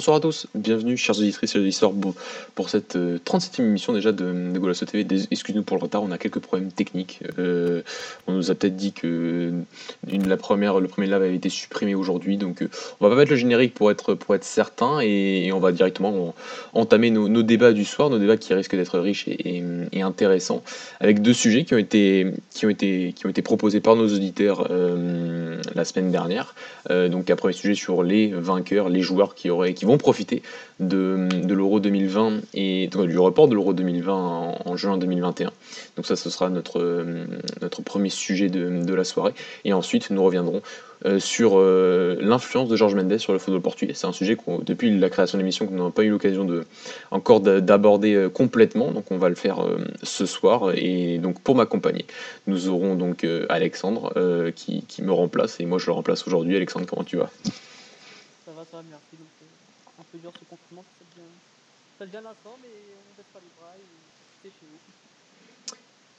Bonsoir à tous, bienvenue chers auditrices et auditeurs pour cette 37e euh, émission déjà de, de Golasso TV. Excusez-nous pour le retard, on a quelques problèmes techniques. Euh, on nous a peut-être dit que une, la première, le premier live avait été supprimé aujourd'hui, donc euh, on va pas mettre le générique pour être, pour être certain et, on va directement entamer nos, débats du soir, nos débats qui risquent d'être riches et, intéressants, avec deux sujets qui ont été, qui ont été, qui ont été proposés par nos auditeurs la semaine dernière. donc un premier sujet sur les vainqueurs, les joueurs qui qui vont profiter de, l'Euro 2020 et du report de l'Euro 2020 en, juin 2021. Donc ça, ce sera notre, notre premier sujet de, la soirée. Et ensuite, nous reviendrons euh, sur euh, l'influence de Georges Mendes sur le football portugais. C'est un sujet que depuis la création de l'émission nous n'avons pas eu l'occasion de encore d'aborder euh, complètement. Donc on va le faire ce soir. Et donc pour m'accompagner, nous aurons donc Alexandre qui, qui, me remplace et moi je le remplace aujourd'hui. Alexandre, comment tu vas? Ça va, ça va, merci peu dur ce confinement, ça devient, ça devient lassant, mais on baisse pas les bras et c'est chez nous.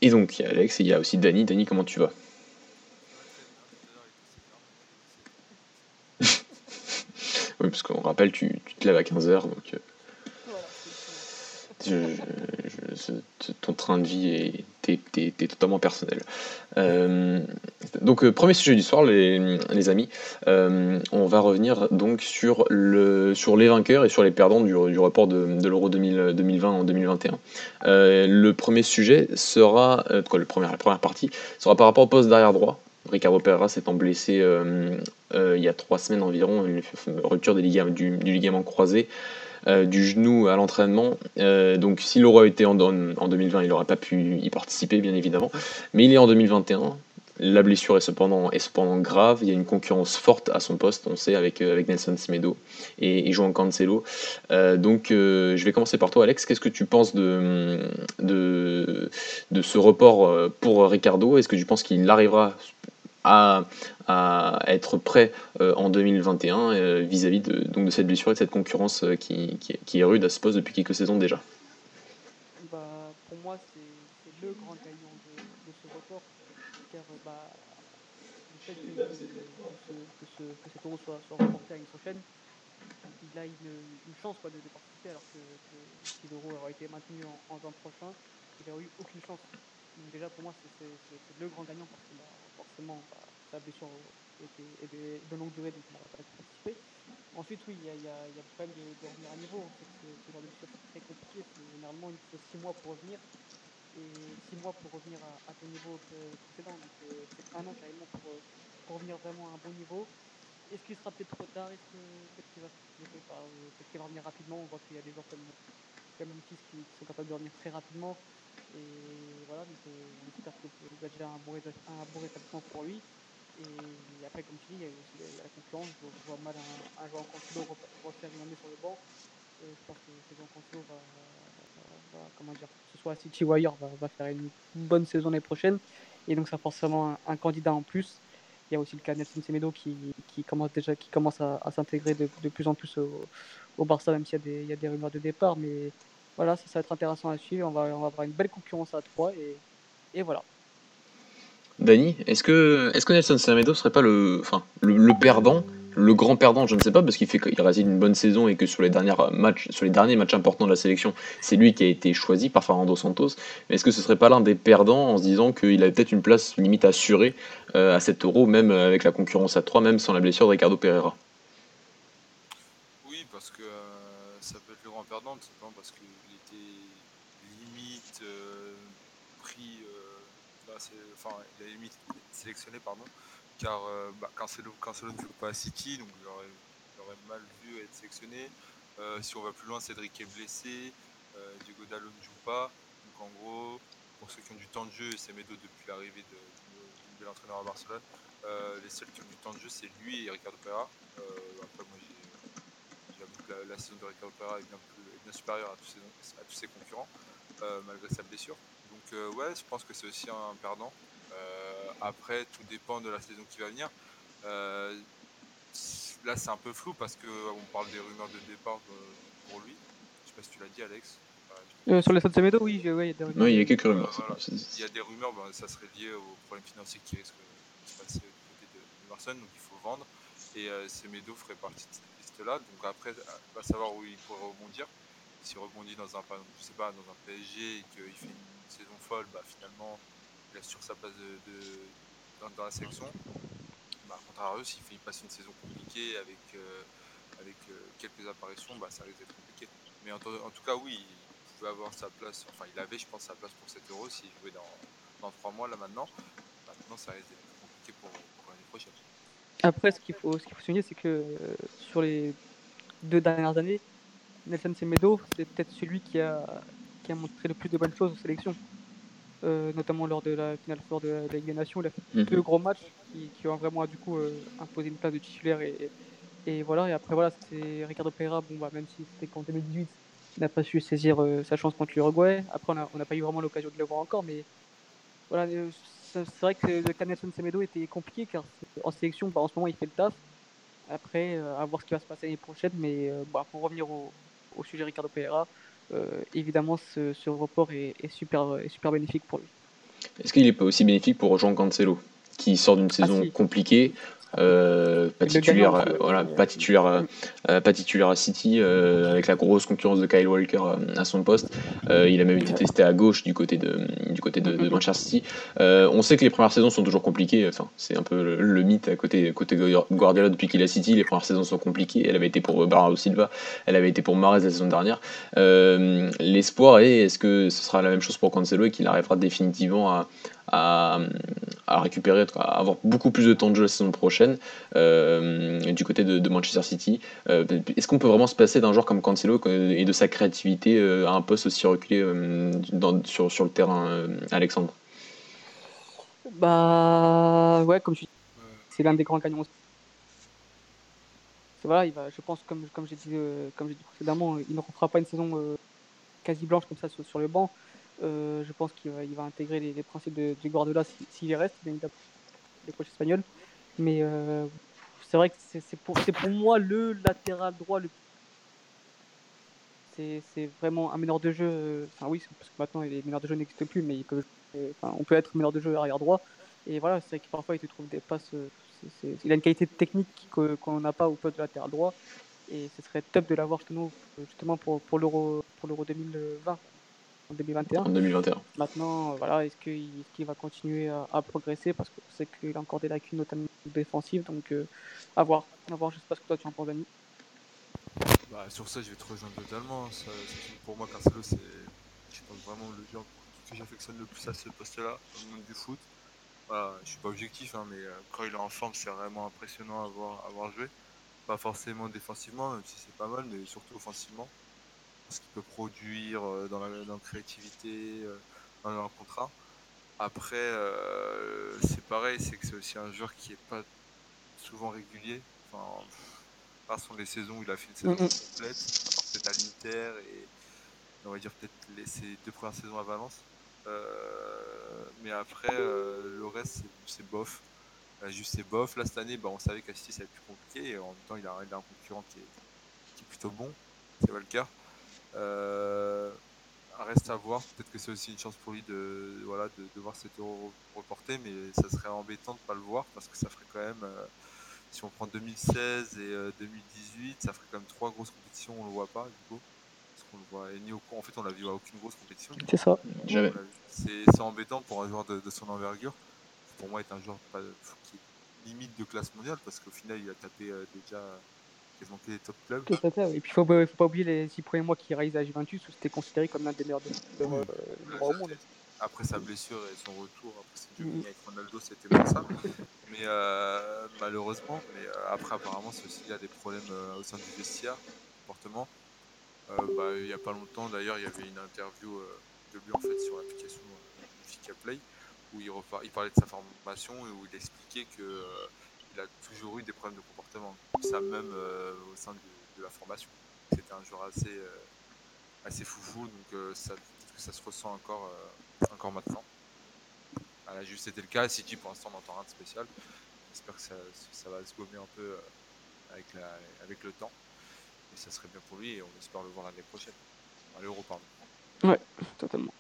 Et donc, il y a Alex et il y a aussi Dany. Dany, comment tu vas? Oui, parce qu'on rappelle, tu, tu, te lèves à 15h, donc. Ton train de vie est, totalement personnel. Euh, donc, euh, premier sujet du soir, les, amis. Euh, on va revenir donc sur, le, sur les vainqueurs et sur les perdants du, report de, l'Euro 2020 en 2021. le premier sujet sera, quoi, le premier, la première partie sera par rapport au poste d'arrière droit. Ricardo Pereira s'étant blessé il y a trois semaines environ, une rupture du, du ligament croisé. Euh, du genou à l'entraînement. Euh, donc s'il aurait été en, en 2020, il n'aurait pas pu y participer, bien évidemment. Mais il est en 2021. La blessure est cependant, grave. Il y a une concurrence forte à son poste, on sait, avec, euh, Nelson Semedo et, et João Cancelo. donc, je vais commencer par toi, Alex. Qu'est-ce que tu penses de, de, de ce report pour Ricardo? Est-ce que tu penses qu'il arrivera à, être prêt euh, en 2021 euh, vis-à-vis de, donc de cette blessure et de cette concurrence euh, qui, qui, est rude à ce poste depuis quelques saisons déjà. Bah, Pour moi, c'est le grand gagnant de, ce report, car bah, le fait que, que, ce, que, cet euro soit, soit reporté à une prochaine, il a une, une chance quoi, de, de, participer, alors que, si l'euro aurait été maintenu en, en juin prochain, il n'aurait eu aucune chance. Donc déjà, pour moi, c'est le grand gagnant parce que forcément, bah, sa blessure était, de longue durée, donc il n'aura pas participé. Ensuite, oui, il y a, y, problème de, revenir à niveau. C'est que ce genre de blessure très compliqué. Généralement, il faut 6 mois pour revenir. Et 6 mois pour revenir à, à niveau précédent. Donc, euh, c'est un an carrément pour, euh, pour revenir vraiment à un bon niveau. Est-ce qu'il sera peut-être trop tard? Est-ce qu'il va, peut qu va revenir rapidement On voit qu'il y a des gens comme, comme Memphis qui sont capables de revenir très rapidement. Et voilà, donc euh, on espère qu'il va déjà un bon, rétablissement pour lui. Et après, comme tu dis, il y a aussi la. Je, vois mal un, joueur Cancelo refaire une année sur le banc. Et je pense que ce joueur Cancelo va, va, va, comment dire, que ce soit à City ailleurs, va, faire une, bonne saison l'année prochaine. Et donc, ça forcément un, candidat en plus. Il y a aussi le cas de Nelson Semedo qui, qui commence déjà qui commence à, s'intégrer de, plus en plus au, Barça, même s'il y, a y a des rumeurs de départ. Mais voilà, ça, ça, va être intéressant à suivre. On va, on va avoir une belle concurrence à 3 et, et voilà. Dany, est-ce que, est que Nelson Semedo serait pas le, enfin, le, perdant, le grand perdant, je ne sais pas, parce qu'il fait qu'il réside une bonne saison et que sur les, dernières matchs, sur les derniers matchs importants de la sélection, c'est lui qui a été choisi par Fernando Santos. Mais est-ce que ce serait pas l'un des perdants en se disant qu'il avait peut-être une place limite assurée euh, à 7 euros, même avec la concurrence à 3, même sans la blessure de Ricardo Pereira? Oui, parce que euh, ça peut être le grand perdant, simplement parce qu'il était limite euh, pris enfin, il a limite sélectionné, pardon, car euh, bah, Cancelo, Cancelo, ne joue pas à City, donc il aurait, mal vu être sélectionné. Euh, si on va plus loin, Cédric est blessé, euh, Diego Dallo ne joue pas. Donc en gros, pour ceux qui ont du temps de jeu, c'est Medo depuis l'arrivée de, l'entraîneur à Barcelone. Euh, les seuls qui ont du temps de jeu, c'est lui et Ricardo Pereira. Euh, la, la, saison de Ricardo Pereira est bien, plus, est bien supérieure à tous ses, à tous ses concurrents, euh, malgré sa blessure. Donc euh, ouais, je pense que c'est aussi un perdant. Euh, après, tout dépend de la saison qui va venir. Euh, là, c'est un peu flou parce qu'on parle des rumeurs de départ pour lui. Je sais pas si tu l'as dit, Alex. Euh, sur les de Semedo, oui, ouais, il y a des rumeurs. Oui, il y a quelques rumeurs. Voilà. Il y a des rumeurs, bah, ça serait lié aux problèmes financiers qui risquent de se passer du côté de, Barcelone, donc il faut vendre. Et euh, Semedo ferait partie de cette Donc après, va savoir où il pourrait rebondir. S'il rebondit dans un, je sais pas, dans un PSG et qu'il fait une saison folle, bah, finalement, il assure sa place de, dans, la sélection. Bah, contraire s'il fait, passe une saison compliquée avec, euh, avec euh, quelques apparitions, bah, ça risque d'être compliqué. Mais en, tout cas, oui, il pouvait avoir sa place, enfin, il avait, je pense, sa place pour 7 euros s'il jouait dans, dans 3 mois, là maintenant. Maintenant, ça risque d'être compliqué pour, l'année prochaine. Après, ce qu'il faut, ce qu'il faut souligner, c'est que euh, sur les deux dernières années, Nelson Semedo, c'est peut-être celui qui a, qui a montré le plus de bonnes choses aux sélections. Euh, notamment lors de la finale fort de la Ligue des Nations. Il a fait mhm. deux gros matchs qui, ont vraiment du coup euh, imposé une place de titulaire et, et, voilà. Et après voilà, c'est Ricardo Pereira. Bon bah même si c'était qu'en 2018, il n'a pas su saisir sa chance contre l'Uruguay. Après on n'a pas eu vraiment l'occasion de le voir encore, mais voilà, c'est vrai que le cas Nelson Semedo était compliqué car en sélection, bah, en ce moment il fait le taf. Après, à voir ce qui va se passer l'année prochaine, mais bah, pour revenir au, sujet Ricardo Pereira, euh, évidemment, ce, report est, super, est super bénéfique pour lui. Est-ce qu'il est pas aussi bénéfique pour Jean Cancelo, qui sort d'une saison ah, compliquée euh, pas, titulaire, euh, voilà, pas, titulaire, euh, pas titulaire à City, avec la grosse concurrence de Kyle Walker à son poste. il a même été testé à gauche du côté de, du côté de, Manchester City. on sait que les premières saisons sont toujours compliquées. Enfin, c'est un peu le, mythe à côté, côté Guardiola depuis qu'il a City. Les premières saisons sont compliquées. Elle avait été pour Bernardo Silva, elle avait été pour Mares la saison dernière. L'espoir est est-ce que ce sera la même chose pour Cancelo et qu'il arrivera définitivement à, à, récupérer, à avoir beaucoup plus de temps de jeu la saison prochaine euh, du côté de, Manchester City. Euh, est-ce qu'on peut vraiment se passer d'un joueur comme Cancelo et de sa créativité euh, à un poste aussi reculé sur, le terrain, Alexandre? Bah ouais, comme je c'est l'un des grands gagnants. Voilà, il va, je pense, comme, comme j'ai dit, comme dit précédemment, il ne refera pas une saison quasi blanche comme ça sur le banc. Euh, je pense qu'il va, intégrer les, principes de, du Guardiola s'il y reste, bien évidemment, les coachs espagnols. Mais euh, c'est vrai que c'est pour, moi le latéral droit le c'est vraiment un meneur de jeu. Euh, enfin, oui, parce que maintenant les meneurs de jeu n'existent plus, mais on peut être meneur de jeu arrière droit. Et voilà, c'est vrai que parfois il te trouve des passes. il a une qualité technique qu'on n'a pas au poste de latéral droit. Et ce serait top de l'avoir justement pour l'Euro 2020 en 2021. 2021. Maintenant, voilà, est-ce qu'il va continuer à, progresser? Parce que c'est qu'il a encore des lacunes, notamment défensives. Donc, euh, à voir. À voir, je sais pas ce que toi tu en penses, Dani. Bah, sur ça, je vais te rejoindre totalement. pour moi, Cancelo, c'est, vraiment le joueur que j'affectionne le plus à ce poste-là, dans le monde du foot. Voilà, je suis pas objectif, hein, mais euh, quand il est en forme, c'est vraiment impressionnant à voir, à voir jouer. Pas forcément défensivement, même si c'est pas mal, mais surtout offensivement ce qu'il peut produire euh, dans la, créativité, euh, dans un contrat. Après, euh, c'est pareil, c'est que c'est aussi un joueur qui est pas souvent régulier. Enfin, pas sur les saisons où il a fait une saison complète, peut-être à l'Inter et on va dire peut-être ses deux premières saisons à Valence. mais après, le reste, c'est bof. juste c'est bof. Là, cette année, bah, on savait City, ça allait être plus compliqué. Et en même temps, il a, un concurrent qui est, qui est plutôt bon. C'est Walker. Euh, reste à voir. Peut-être que c'est aussi une chance pour lui de, voilà, de, voir cet euro reporté, mais ça serait embêtant de ne pas le voir parce que ça ferait quand même, euh, si on prend 2016 et 2018, euh, ça ferait quand même trois grosses compétitions, on le voit pas du coup. Parce qu'on le voit, et ni au, en fait, on l'a vu à aucune grosse compétition. C'est ça. C'est embêtant pour un joueur de, son envergure. Pour moi, est un joueur pas, qui est limite de classe mondiale parce qu'au final, il a tapé déjà les top clubs. Et puis il faut, faut pas oublier les six premiers mois qu'il réalise à Juventus où c'était considéré comme l'un des meilleurs de, euh, au monde. Après sa blessure et son retour, après c'est mm. avec Ronaldo, c'était pas ça. mais euh, malheureusement, mais euh, après apparemment c'est aussi il y a des problèmes au sein du vestiaire, comportement. Bah, il n'y a pas longtemps d'ailleurs il y avait une interview de lui en fait sur l'application Fika Play où il, il, parlait de sa formation et où il expliquait que il a toujours eu des problèmes de comportement. Ça même euh, au sein de, la formation. C'était un joueur assez, euh, foufou, donc euh, ça, se ressent encore, encore maintenant. À la c'était le cas. City pour l'instant n'entend rien de spécial. J'espère que ça, ça, va se gommer un peu avec, la, avec le temps. Et ça serait bien pour lui et on espère le voir l'année prochaine. À l'Euro, pardon. Ouais, totalement.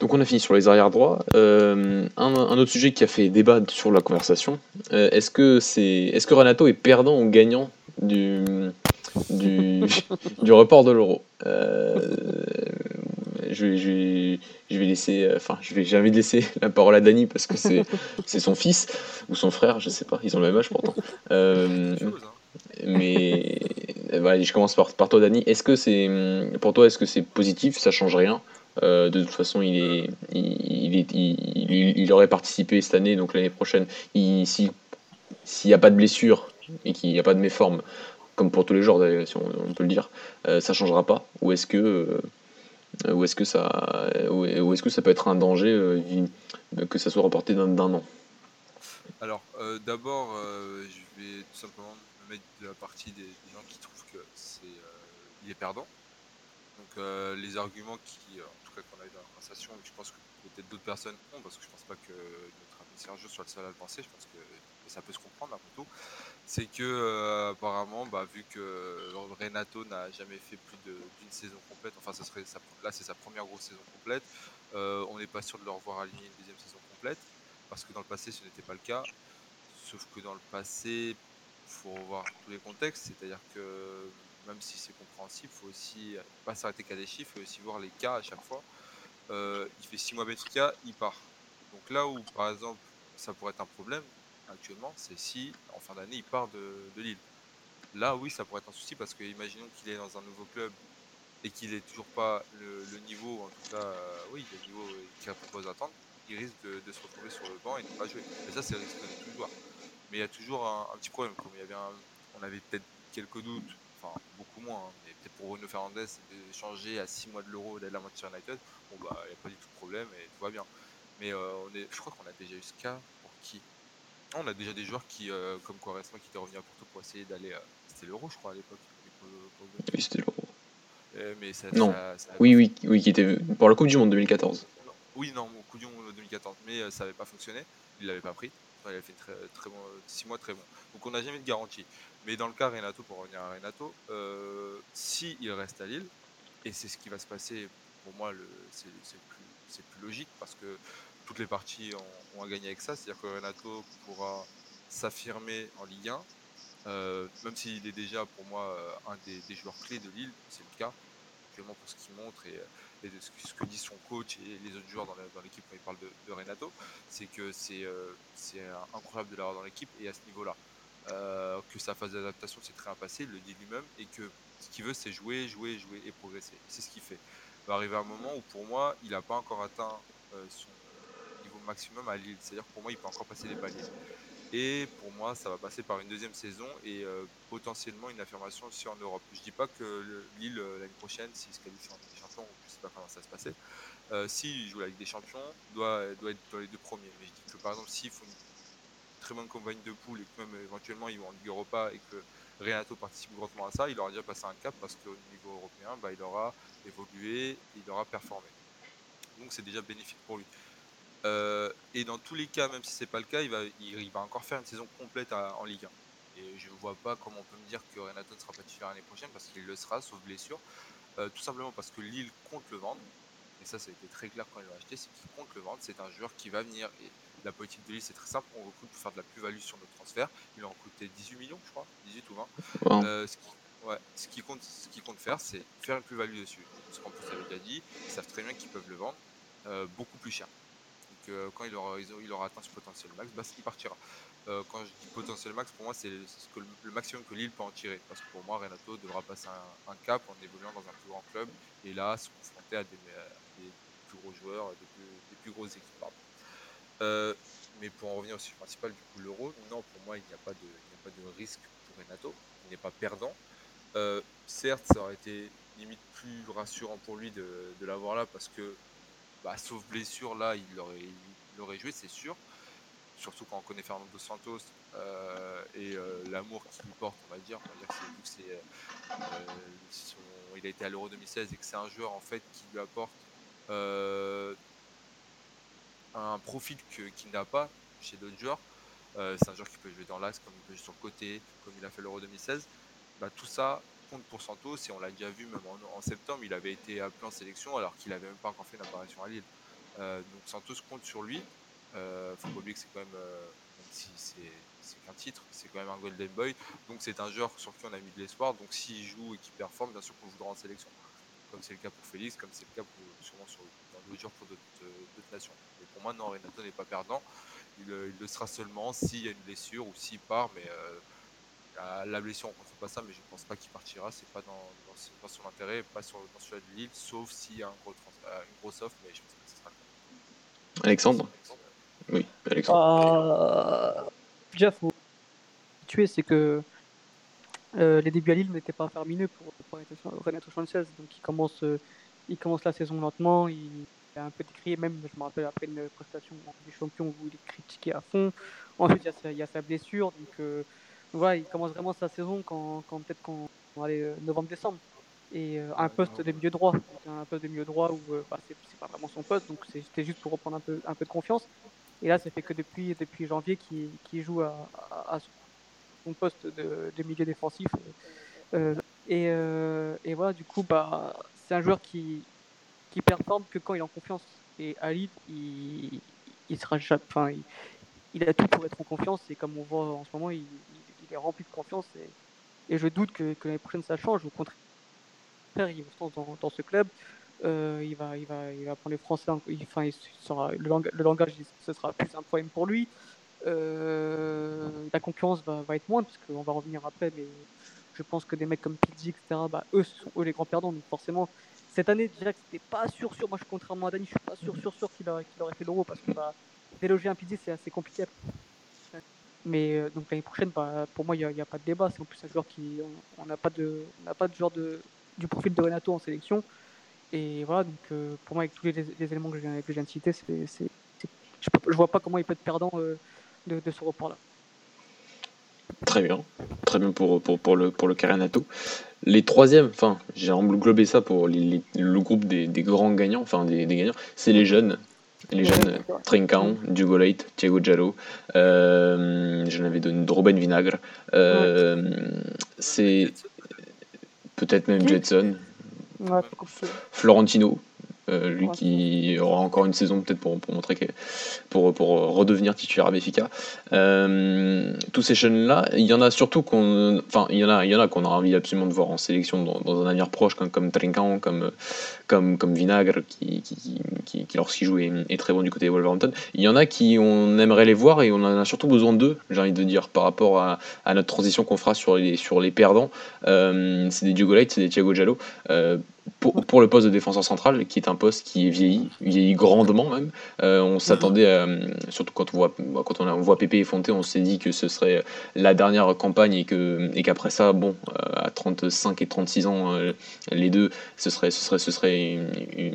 Donc on a fini sur les arrières droits. Euh, un, autre sujet qui a fait débat sur la conversation, euh, est-ce que c'est est-ce que Renato est perdant ou gagnant du, du, du report de l'euro? Euh, je, vais, je, vais, je vais laisser, enfin, je vais, j'ai envie de laisser la parole à Dany parce que c'est, c'est son fils ou son frère, je sais pas, ils ont le même âge pourtant. Euh, hein. mais voilà, je commence par, par toi, Dany. Est-ce que c'est, pour toi, est-ce que c'est positif? Ça change rien De toute façon, il est, il, est, il, aurait participé cette année, donc l'année prochaine, il, si- s'il n'y a pas de blessure et qu'il n'y a pas de méforme, comme pour tous les d'ailleurs, si on, peut le dire, euh, ça changera pas Ou est-ce que, euh, est-ce que ça, ou est-ce que ça peut être un danger euh, que ça soit reporté d'un an? Alors, euh, d'abord, euh, je vais tout simplement me mettre de la partie des, des gens qui trouvent que c'est, euh, il est perdant. Donc, euh, les arguments qui, euh, en tout cas, qu'on a eu dans la conversation, je pense que peut-être d'autres personnes ont, parce que je pense pas que notre ami Sergio soit le seul à le penser, je pense que ça peut se comprendre après tout, c'est que euh, apparemment, bah, vu que Renato n'a jamais fait plus d'une saison complète, enfin, ça serait sa- là c'est sa première grosse saison complète, on n'est pas sûr de le revoir aligner une deuxième saison complète, parce que dans le passé ce n'était pas le cas. Sauf que dans le passé, il faut revoir tous les contextes, c'est-à-dire que même si c'est compréhensible, il faut aussi pas s'arrêter qu'à des chiffres, il faut aussi voir les cas à chaque fois. Euh, il fait 6 mois Benfica, il part. Donc là où, par exemple, ça pourrait être un problème actuellement, c'est si en fin d'année il part de, de Lille. Là, oui, ça pourrait être un souci parce que imaginons qu'il est dans un nouveau club et qu'il n'ait toujours pas le, niveau, en tout cas, euh, oui, le niveau qu'il propose d'attendre, il risque de, de se retrouver sur le banc et de ne pas jouer. Et ça, c'est le risque de tout joueur. Mais il y a toujours un, un petit problème. Comme il y avait un- on avait peut-être quelques doutes, enfin beaucoup moins, hein, mais peut-être pour Bruno Fernandez de changer à 6 mois de l'euro d'aller à Manchester United, bon bah il n'y a pas du tout de problème et tout va bien. Mais euh, on est, je crois qu'on a déjà eu ce cas pour qui? On a déjà des joueurs qui, euh, comme Quaresma, qui étaient revenus à Porto pour essayer d'aller. à- C'était l'euro, je crois, à l'époque. euh. Oui, c'était l'Euro. Euh, mais ça, Non. ça- ça- Oui, oui, oui, qui était pour la Coupe du Monde 2014. Oui, non, mon coup du monde 2014, mais euh, ça n'avait pas fonctionné. Il l'avait pas pris. Enfin, il a fait très, très bon, 6 mois très bon. Donc on n'a jamais de garantie. Mais dans le cas Renato, pour revenir à Renato, euh, si il reste à Lille, et c'est ce qui va se passer, pour moi, c'est plus, plus logique parce que toutes les parties ont, ont à gagner avec ça. C'est-à-dire que Renato pourra s'affirmer en Ligue 1, euh, même s'il est déjà pour moi euh, un des, joueurs clés de Lille, c'est le cas, actuellement pour ce qu'il montre et, ce, que- ce que dit son coach et les autres joueurs dans l'équipe quand il parle de, Renato, c'est que c'est incroyable de l'avoir dans l'équipe et à ce niveau-là. Euh, que sa phase d'adaptation s'est très bien passée, le dit lui-même, et que ce qu'il veut c'est jouer, jouer, jouer et progresser. C'est ce qu'il fait. Il va arriver un moment où pour moi il n'a pas encore atteint euh, son niveau maximum à Lille, c'est-à-dire pour moi il peut encore passer des paliers. Et pour moi, ça va passer par une deuxième saison et euh, potentiellement une affirmation aussi en Europe. Je dis pas que le- Lille l'année prochaine, s'il se qualifie en Ligue des Champions, je sais pas comment ça va se passer, euh, s'il joue la Ligue des Champions, doit, doit être dans les deux premiers. Mais je dis que par exemple, s'il très bonne campagne de poule et que même éventuellement ils vont en Ligue Europa et que Renato participe grandement à ça, il aura déjà passé un cap parce qu'au niveau européen, bah, il aura évolué, il aura performé. Donc c'est déjà bénéfique pour lui. Euh, et dans tous les cas, même si c'est pas le cas, il va, il, va encore faire une saison complète en Ligue 1. Et je ne vois pas comment on peut me dire que Renato ne sera pas titulaire l'année prochaine parce qu'il le sera, sauf blessure. Euh, tout simplement parce que Lille compte le vendre. Et ça, ça a été très clair quand ils l'ont acheté, c'est qu'il compte le vendre. C'est un joueur qui va venir. Et la politique de Lille, c'est très simple. On recrute pour faire de la plus-value sur nos transferts. Il en recruté 18 millions, je crois, 18 ou 20. Wow. Euh, ce, qui, ouais, ce, qui compte, ce qui compte faire, c'est faire une plus-value dessus. Parce qu'en plus, avait déjà dit, ils savent très bien qu'ils peuvent le vendre euh, beaucoup plus cher. Donc, euh, quand il aura, il atteint ce potentiel max, bah, il partira. Quand je dis potentiel max, pour moi, c'est le, c'est ce que le, le maximum que Lille peut en tirer. Parce que pour moi, Renato devra passer un, un cap en évoluant dans un plus grand club et là, se confronter à des, à des plus gros joueurs, des plus, des plus grosses équipes. pardon. Euh, mais pour en revenir au sujet principal, du coup, l'euro, non, pour moi, il n'y a, pas de- a pas de risque pour Renato. Il n'est pas perdant. Euh, certes, ça aurait été limite plus rassurant pour lui de, l'avoir là parce que, bah, sauf blessure, là, il aurait, joué, c'est sûr. Surtout quand on connaît Fernando Santos euh, et l'amour qu'il lui porte, on va dire. On va dire que c'est, il a été à l'Euro 2016 et que c'est un joueur en fait qui lui apporte un profil qu'il n'a pas chez d'autres joueurs. Euh, c'est un joueur qui peut jouer dans l'axe, comme il peut jouer sur le côté, comme il a fait l'Euro 2016. Bah, tout ça compte pour Santos et on l'a déjà vu même en, septembre, il avait été appelé en sélection alors qu'il n'avait même pas encore fait une apparition à Lille. Euh, donc Santos compte sur lui. Euh, faut pas oublier que c'est quand même, euh, c'est qu'un titre, c'est quand même un Golden Boy. Donc c'est un joueur sur qui on a mis de l'espoir. Donc s'il joue et qu'il performe, bien sûr qu'on voudra en sélection. Comme c'est le cas pour Félix, comme c'est le cas pour, sûrement sur, dans d'autres joueurs pour d'autres nations. Mais pour moi, non, Renato n'est pas perdant. Il, il, le sera seulement s'il y a une blessure ou s'il part. Mais la blessure, on ne fait pas ça, mais je ne pense pas qu'il partira. C'est pas dans, dans, dans, son intérêt, pas sur, dans celui de Lille, sauf s'il y a un gros euh, une grosse offre, mais je pense que ce sera le cas. Alexandre? Oui, Alexandre. Euh, déjà, faut tuer, c'est que euh, les débuts à Lille n'étaient pas farmineux pour, pour Renato Sanchez, donc il commence, euh, il commence la saison lentement, il est un peu décrié, même je me rappelle après une prestation du champion où il est critiqué à fond. Ensuite, il y a sa, il y a sa blessure, donc euh, voilà, il commence vraiment sa saison quand, quand peut-être quand aller novembre-décembre. Et un poste de milieu droit, un poste de milieu droit où bah, c'est pas vraiment son poste, donc c'était juste pour reprendre un peu, un peu de confiance. Et là, ça fait que depuis, depuis janvier qu'il qu joue à, à, poste de, milieu défensif. Euh, et, euh, et, voilà, du coup, bah, c'est un joueur qui, qui performe que quand il est en confiance. Et Lille, il, il sera enfin, il, il, a tout pour être en confiance. Et comme on voit en ce moment, il, est rempli de confiance. Et, je doute que, que l'année prochaine ça change. Au contraire, il va dans, dans ce club. Euh, il, va, il, va, il va prendre les Français. Enfin, il sera, le langage, ce sera plus un problème pour lui. Euh, la concurrence va, être moindre, parce qu'on va revenir après, mais je pense que des mecs comme Pidgey, etc., bah, eux, sont eux les grands perdants. Donc forcément, cette année, déjà que c'était pas sûr, sûr. Moi, je, contrairement à Dani, je suis pas sûr, sûr, sûr qu'il aurait, qu aurait fait l'euro, parce que bah, déloger un Pidgey, c'est assez compliqué. Mais euh, donc l'année prochaine, bah, pour moi, il n'y a, pas de débat. C'est en plus un joueur qui. On n'a pas de, on pas de genre de, du profil de Renato en sélection. Et voilà, donc euh, pour moi, avec tous les, éléments que je, viens, je de citer, je ne vois pas comment il peut être perdant de, de, ce report-là. Très bien, très bien pour, pour, pour le, pour le Renato. Les troisièmes, enfin, j'ai englobé ça pour les, les, le groupe des, des, grands gagnants, enfin des, des gagnants, c'est les jeunes. Les jeunes, Trincão, Diogo Leite, Thiago Giallo, euh, j'en avais donné Robin Vinagre. Euh, ouais. C'est peut-être même Jetson. Ouais, Florentino, euh, lui qui aura encore une saison peut-être pour, pour, montrer que pour, pour redevenir titulaire à Béfica. Euh, tous ces jeunes là, il y en a surtout qu'on, enfin il y en a, il y en a qu'on a envie absolument de voir en sélection dans, dans un avenir proche, comme comme Trincão, comme comme comme Vinagre qui qui, qui, qui lorsqu'il joue est, est, très bon du côté de Wolverhampton. Il y en a qui on aimerait les voir et on en a surtout besoin d'eux, j'ai envie de dire par rapport à, à notre transition qu'on fera sur les sur les perdants. Euh, c'est des Diogo Leite, c'est des Thiago Giallo. Euh, pour, le poste de défenseur central, qui est un poste qui est vieilli, vieilli grandement même. Euh, on s'attendait, surtout quand on voit, quand on, voit Pépé et Fonté, on s'est dit que ce serait la dernière campagne et que et qu'après ça, bon, à 35 et 36 ans, euh, les deux, ce serait, ce serait, ce serait,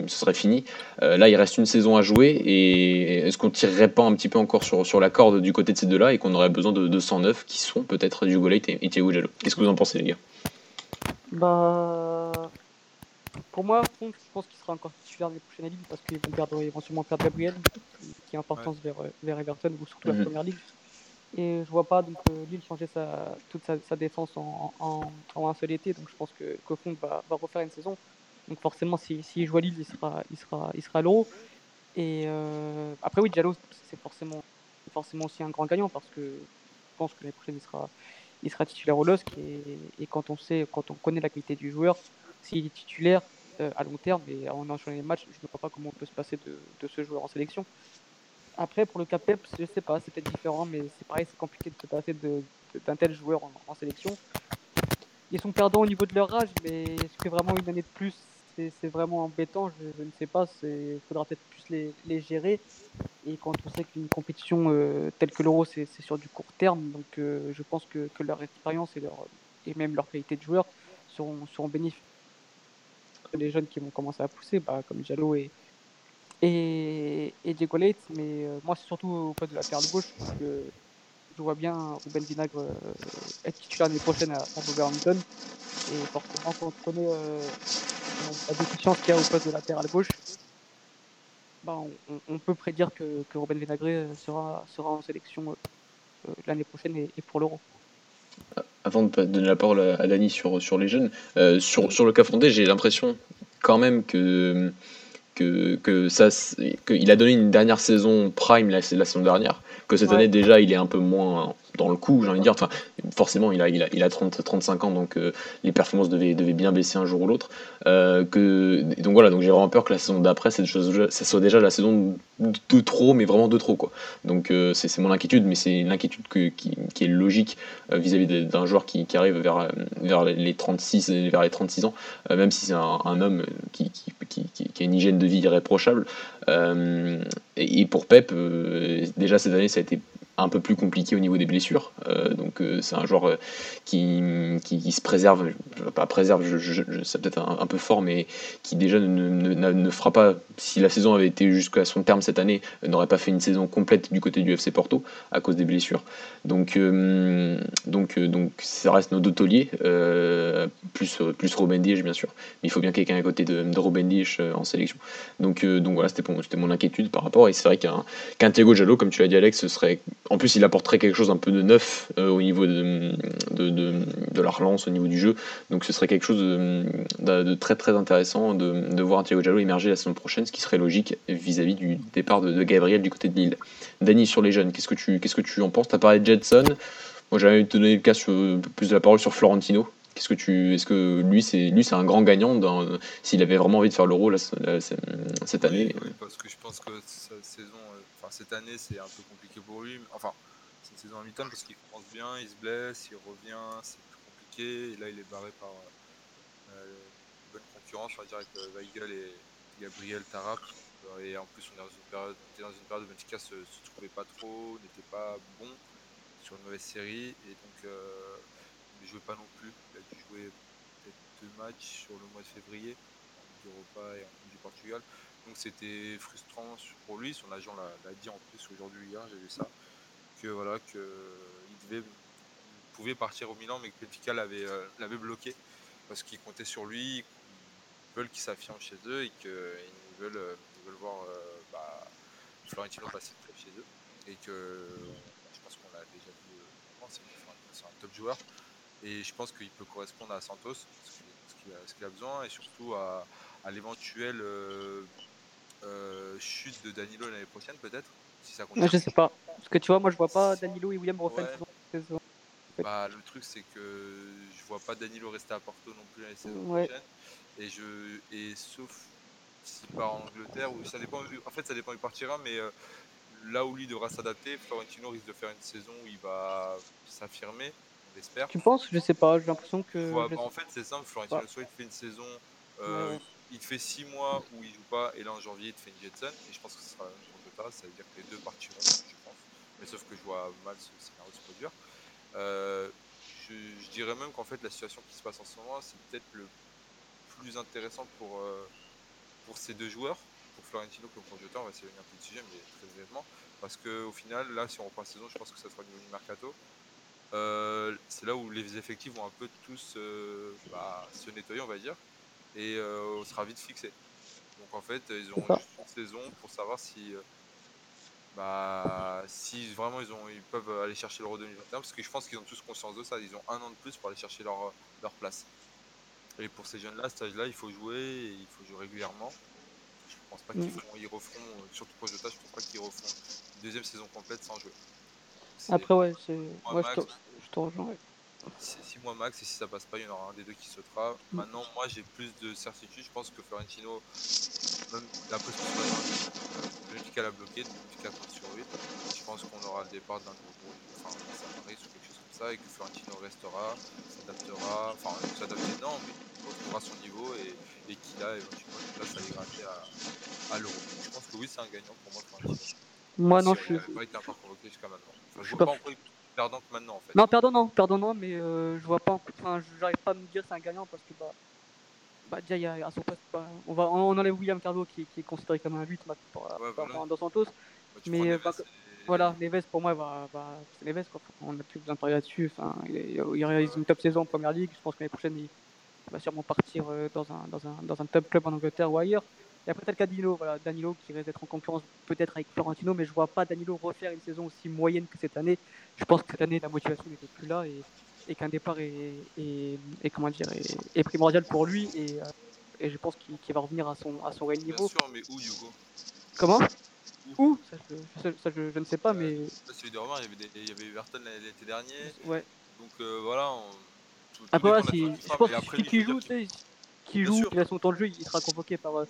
ce serait fini. Euh, là, il reste une saison à jouer et est-ce qu'on tirerait pas un petit peu encore sur, sur la corde du côté de ces deux-là et qu'on aurait besoin de 209 qui sont peut-être Diogo Leite et, et Giallo Qu'est-ce que vous en pensez, les gars? Bah pour moi, je pense qu'il sera encore titulaire les prochaines ligues parce qu'ils vont perdre, éventuellement perdre Gabriel, qui est importance ouais. vers, vers Everton ou surtout la première ligue. Et je vois pas donc euh, Lille changer sa, toute sa, sa défense en, en, en, un seul été, donc je pense que Kofond va, va refaire une saison. Donc forcément, s'il si, si joue à Lille, il sera, il sera, il sera à l'euro. Et euh, après, oui, Diallo, c'est forcément, forcément aussi un grand gagnant parce que je pense que l'année prochaine, il sera, il sera titulaire au LOSC. Et, et, quand on sait, quand on connaît la qualité du joueur, s'il est titulaire euh, à long terme et en enchaînant les matchs, je ne vois pas comment on peut se passer de, ce joueur en sélection. Après, pour le CAPEP, je sais pas, c'est peut-être différent, mais c'est pareil, c'est compliqué de se passer d'un tel joueur en, sélection. Ils sont perdants au niveau de leur âge, mais est-ce que vraiment une année de plus, c'est vraiment embêtant? Je, ne sais pas. Il faudra peut-être plus les, gérer. Et quand on sait qu'une compétition euh, telle que l'Euro, c'est sur du court terme, donc euh, je pense que, leur expérience et, même leur qualité de joueur seront bénéfiques. Les jeunes qui vont commencer à pousser, bah, comme Jallo et, et, Diego Leite, mais euh, moi c'est surtout au poste de la paire de gauche parce que je vois bien Ruben Vinagre euh, être titulaire l'année prochaine à, à Wolverhampton. Et forcément quand on connaît euh, la déficience qu'il y a au poste de la paire à gauche, bah, on, on, peut prédire que, que Ruben Vinagre sera, sera en sélection l'année prochaine et, et pour l'Euro avant de donner la parole à, Dani sur, sur les jeunes, euh, sur, sur le cas fondé, j'ai l'impression quand même que que, que ça, qu'il a donné une dernière saison prime la, la saison dernière, que cette Ouais. année déjà il est un peu moins dans le coup, j'ai envie de dire. Enfin, forcément, il a, il a, il a 30, 35 ans, donc euh, les performances devaient, devaient bien baisser un jour ou l'autre. Euh, donc voilà, donc j'ai vraiment peur que la saison d'après, cette chose, ça soit déjà la saison de trop, mais vraiment de trop. Donc euh, c'est mon inquiétude, mais c'est une inquiétude qui, est logique vis-à-vis d'un joueur qui, arrive vers, vers les 36, et vers les 36 ans, même si c'est un, homme qui, a une hygiène de vie irréprochable. Et, pour Pep, déjà cette année, ça a été un peu plus compliqué au niveau des blessures. Euh, donc euh, c'est un joueur euh, qui, qui, se préserve, pas préserve, je, c'est peut-être un, peu fort, mais qui déjà ne, ne, ne- fera pas, si la saison avait été jusqu'à son terme cette année, n'aurait pas fait une saison complète du côté du FC Porto à cause des blessures. Donc, donc, donc ça reste nos deux tauliers, plus, plus Robin Dish bien sûr, mais il faut bien quelqu'un à côté de, de Robin Dish en sélection. Donc, donc voilà, c'était mon inquiétude par rapport, et c'est vrai qu'un qu'un Thiago Jallo, comme tu l'as dit Alex, ce serait en plus, il apporterait quelque chose un peu de neuf euh, au niveau de, de, la relance, au niveau du jeu. Donc, ce serait quelque chose de, très très intéressant de, voir Thiago Jallo émerger la saison prochaine, ce qui serait logique vis-à-vis du départ de, Gabriel du côté de Lille. Dany, sur les jeunes, qu'est-ce que tu, que tu en penses? Tu as parlé de Jetson. Moi, j'avais te donner le cas plus de la parole sur Florentino. Qu'est-ce que tu, est-ce que lui, c'est lui, c'est un grand gagnant s'il avait vraiment envie de faire l'Euro cette année? Parce que je pense que sa saison, cette année, c'est un peu compliqué pour lui. Enfin, c'est une saison à mi-temps parce qu'il commence bien, il se blesse, il revient, c'est plus compliqué. Et là, il est barré par euh, une bonne concurrence, on va dire, avec euh, Weigel et Gabriel Tarap. Euh, Et en plus, on est dans une période, était dans une période où Benfica se, trouvait pas trop, n'était pas bon sur une mauvaise série. Et donc, euh, il ne jouait pas non plus. Il a dû jouer peut-être deux matchs sur le mois de février, en Europa et en du Portugal. Donc c'était frustrant pour lui. Son agent l'a dit en plus aujourd'hui hier, j'ai vu ça, que voilà que il pouvait partir au Milan, mais que Benfica l'avait euh, l'avait bloqué parce qu'ils comptaient sur lui, ils veulent qu'il s'affirme chez eux et qu'ils veulent, euh, veulent voir euh, bah, Florentino passer très chez eux et que je pense qu'on l'a déjà vu. euh, c'est un top joueur et je pense qu'il peut correspondre à Santos, ce qu'il qu'il a, qu'il besoin, et surtout à, à l'éventuelle euh, euh, chute de Danilo l'année prochaine, peut-être, si ça continue. Je sais pas. Parce que tu vois, moi je vois pas Danilo et William refaire Ouais. saison-. Bah, le truc, c'est que je vois pas Danilo rester à Porto non plus l'année saison Ouais. prochaine, et, je, et sauf s'il part en Angleterre, ou ça dépend, en fait, ça dépend où il partira, mais euh, là où lui devra s'adapter, Florentino risque de faire une saison où il va s'affirmer, on l'espère. Tu penses? Je sais pas. J'ai l'impression que. Ouais, bah, en fait, c'est simple. Florentino, soit il fait une saison, euh, Ouais. Il fait 6 mois où il joue pas, et là en janvier, il te fait une Jetson. Et je pense que ce sera la même chose ça veut dire que les deux partiront, je pense. Mais sauf que je vois mal ce scénario se produire. Euh, je, dirais même qu'en fait, la situation qui se passe en ce moment, c'est peut-être le plus intéressant pour, euh, pour ces deux joueurs, pour Florentino comme pour Jota. On va s'éloigner un peu du sujet, mais très brièvement. Parce qu'au final, là, si on reprend la saison, je pense que ça sera au niveau du mercato. Euh, c'est là où les effectifs vont un peu tous bah, se nettoyer, on va dire, et euh, on sera vite fixé. Donc en fait, ils ont C'est ça. juste une saison pour savoir si, euh, bah, si vraiment ils, ont, ils peuvent aller chercher l'Euro 2021, parce que je pense qu'ils ont tous conscience de ça. Ils ont un an de plus pour aller chercher leur, leur place. Et pour ces jeunes-là, à cet âge-là, il faut jouer, et il faut jouer régulièrement. Je pense pas qu'ils Mm. ils referont, euh, surtout pour Jota, je pense pas qu'ils referont une deuxième saison complète sans jouer. Après, ouais, c'est. Ouais, je te rejoins. Ouais. c'est 6 mois max et si ça passe pas, il y en aura un des deux qui sautera. Mm. Maintenant, moi j'ai plus de certitude. Je pense que Florentino, même d'après ce le Benfica l'a bloqué depuis 4 ans sur 8. Je pense qu'on aura le départ d'un groupe, enfin ça Paris ou quelque chose comme ça, et que Florentino restera, s'adaptera, enfin s'adapter non, mais retrouvera son niveau et, et qu'il a éventuellement une place à gratter à, à l'euro. Je pense que oui, c'est un gagnant pour moi, Florentino. Moi, non, si je suis. pas été encore convoqué jusqu'à maintenant. Enfin, Je je suis vois pas- pas encore perdant que maintenant en fait. Non, pardon, non, pardon, non, mais euh, je vois pas. en- Enfin, j'arrive pas à me dire c'est un gagnant parce que bah. Bah, déjà, il y a à son poste. bah, on, va, on enlève William Carlo qui, qui est considéré comme un 8 maintenant par, Ouais, par- voilà. dans Santos. Bah, mais, euh, Neves bah, et- Voilà, Neves pour moi, va, c'est Neves quoi. On n'a plus besoin de parler là-dessus. Enfin, il, est- il réalise une top saison en première ligue. Je pense que l'année prochaine, il va sûrement partir euh, dans un, dans, un, dans un top club en Angleterre ou ailleurs. Et après, t'as le cas de Danilo, voilà, Danilo qui risque d'être en concurrence peut-être avec Florentino, mais je vois pas Danilo refaire une saison aussi moyenne que cette année. Je pense que cette année, la motivation n'était plus là et, et qu'un départ est, est, est- comment dire, est, est primordial pour lui et, euh, et je pense qu'il qu'il va revenir à son, à son réel Bien niveau. sûr, mais où, Hugo? Comment? Où? Ça, je, ça, ça, je, je ne sais pas, Euh, mais des rumeurs, il y avait, des- il y avait Everton l'été dernier. ouais. Donc euh, voilà, on... tout, tout Après, voilà, si, je pense mais que après, si lui, qui je veux joue, dire tu sais, qui joue, qui a son temps de jeu, il sera convoqué par, euh,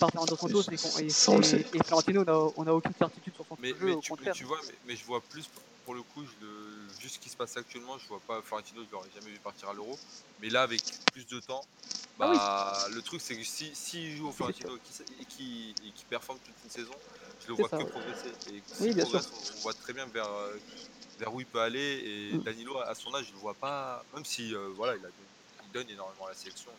par Fernando Santos et, Florentino, on a, on a aucune certitude sur son Mais, jeu, mais, au tu, mais contraire. tu vois, mais, mais je vois plus pour le coup, je le, juste ce qui se passe actuellement, je vois pas Florentino, je l'aurais jamais vu partir à l'Euro. Mais là, avec plus de temps, Ah oui. bah, le truc c'est que si, si joue au Florentino et qui, qui, performe toute une saison, je le vois ça, que ouais. progresser. Et Oui, bien progresse, on, on voit très bien vers, euh, vers où il peut aller. Et Mm. Danilo, à son âge, je le vois pas, même si euh, voilà, il, a, il donne énormément à la sélection.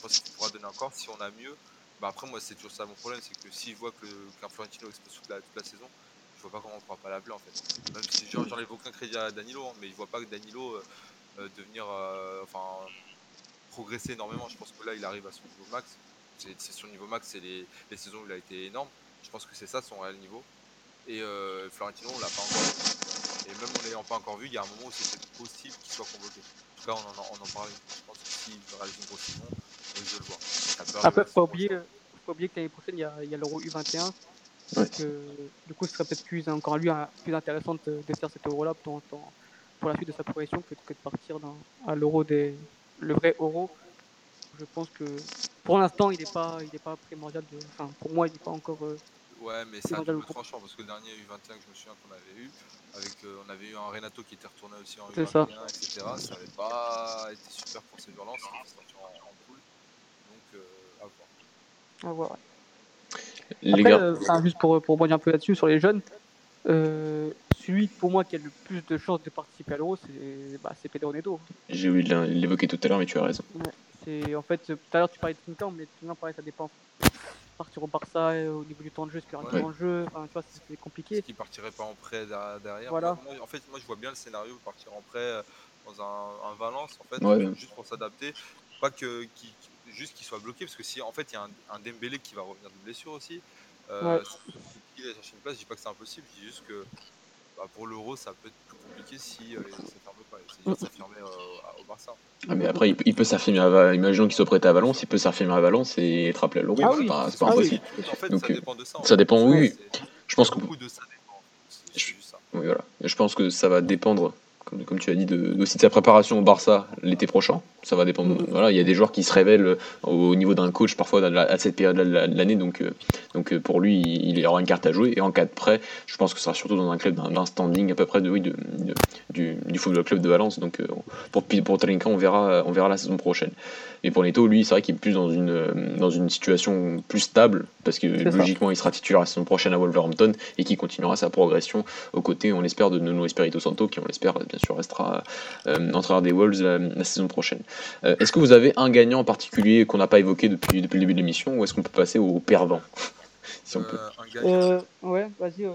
Je pense qu'il pourra donner encore si on a mieux. Bah après, moi, c'est toujours ça mon problème, c'est que si je vois qu'un Florentino explose toute la, toute la saison, je vois pas comment on pourra pas l'appeler en fait. Même si j'en- j'enlève aucun crédit à Danilo, hein, mais je vois pas que Danilo euh, euh, devenir, euh, enfin, progresser énormément. Je pense que là, il arrive à son niveau max. C'est son niveau max, c'est les, les saisons où il a été énorme. Je pense que c'est ça son réel niveau. Et Florentino, on l'a pas encore vu. Et même en l'ayant pas encore vu, il y a un moment où c'était possible qu'il soit convoqué. En tout cas, on en, on en. Je pense que s'il réalise une grosse saison, euh, je le vois. Après, faut oublier, faut oublier que l'année prochaine, il y a, il y a l'Euro U21. Ouais. Donc, euh, du coup, ce serait peut-être plus, encore lui, plus intéressant de, de faire cet Euro-là pour, pour, pour la suite de sa progression que, que de partir dans, à l'Euro des, le vrai Euro. Je pense que pour l'instant, il n'est pas, il est pas primordial. De, enfin, pour moi, il n'est pas encore. euh, Ouais, mais c'est un double tranchant parce que le dernier U21 que je me souviens qu'on avait eu, avec, euh, on avait eu un Renato qui était retourné aussi en C'est U21, ça. etc. Ça n'avait pas été super pour ses violences, il était sorti en, à voir. à voir. Les Après, gars, euh, enfin, juste pour, pour rebondir un peu là-dessus, sur les jeunes, euh, celui pour moi qui a le plus de chances de participer à l'Euro, c'est bah, c'est Pedro Neto. j'ai oublié de l'évoquer tout à l'heure, mais tu as raison. C'est en fait, tout à l'heure tu parlais de Trinkan, mais Trinkan, pareil, ça dépend. Partir au Barça, euh, au niveau du temps de jeu, est-ce qu'il y aura Ouais. de jeu, enfin, tu vois, c'est- compliqué. qu'il partirait pas en prêt derrière? Voilà. Moi, En fait, moi je vois bien le scénario partir en prêt euh, dans un, un Valence, en fait, Ouais. juste pour s'adapter. Pas que juste qu'il soit bloqué, parce que si en fait il y a un, un Dembélé qui va revenir de blessure aussi, euh, Ouais. il va chercher une place, je dis pas que c'est impossible, je dis juste que bah, pour l'Euro ça peut être plus compliqué si euh, ça ferme pas. C'est dur de s'affirmer euh, au Barça. Ah, mais après, il, peut- il peut s'affirmer à Imaginons qu'il soit prêt à Valence, il peut s'affirmer à Valence et être appelé à l'Euro. Ah c'est oui, pas, c'est c'est pas ah oui. impossible. En fait, Donc, ça euh, dépend de ça. en ça fait. dépend, oui, Je pense que beaucoup de ça dépend. Oui, voilà. Je pense que ça va dépendre, comme, comme tu as dit, de, aussi de sa préparation au Barça l'été prochain. Ça va dépendre. Voilà, il y a des joueurs qui se révèlent au niveau d'un coach parfois à, cette période-là de la- de l'année. Donc, euh, donc euh, pour lui, il, il aura une carte à jouer. Et en cas de prêt, je pense que ce sera surtout dans un club d'un standing à peu près de, oui, de, de- du, du football club de Valence. Donc euh, pour, pour on verra, on verra la saison prochaine. Mais pour Neto, lui, c'est vrai qu'il est plus dans une, euh, dans une situation plus stable, parce que ça. logiquement, il sera titulaire la saison prochaine à Wolverhampton et qui continuera sa progression aux côtés, on l'espère, de Nuno Espirito Santo, qui on l'espère, bien sûr, restera euh, entraîneur des Wolves la, la saison prochaine. Euh, est-ce que vous avez un gagnant en particulier qu'on n'a pas évoqué depuis, depuis le début de l'émission, ou est-ce qu'on peut passer au perdant si on peut? Euh, un gagnant. Euh, ouais, vas-y, euh,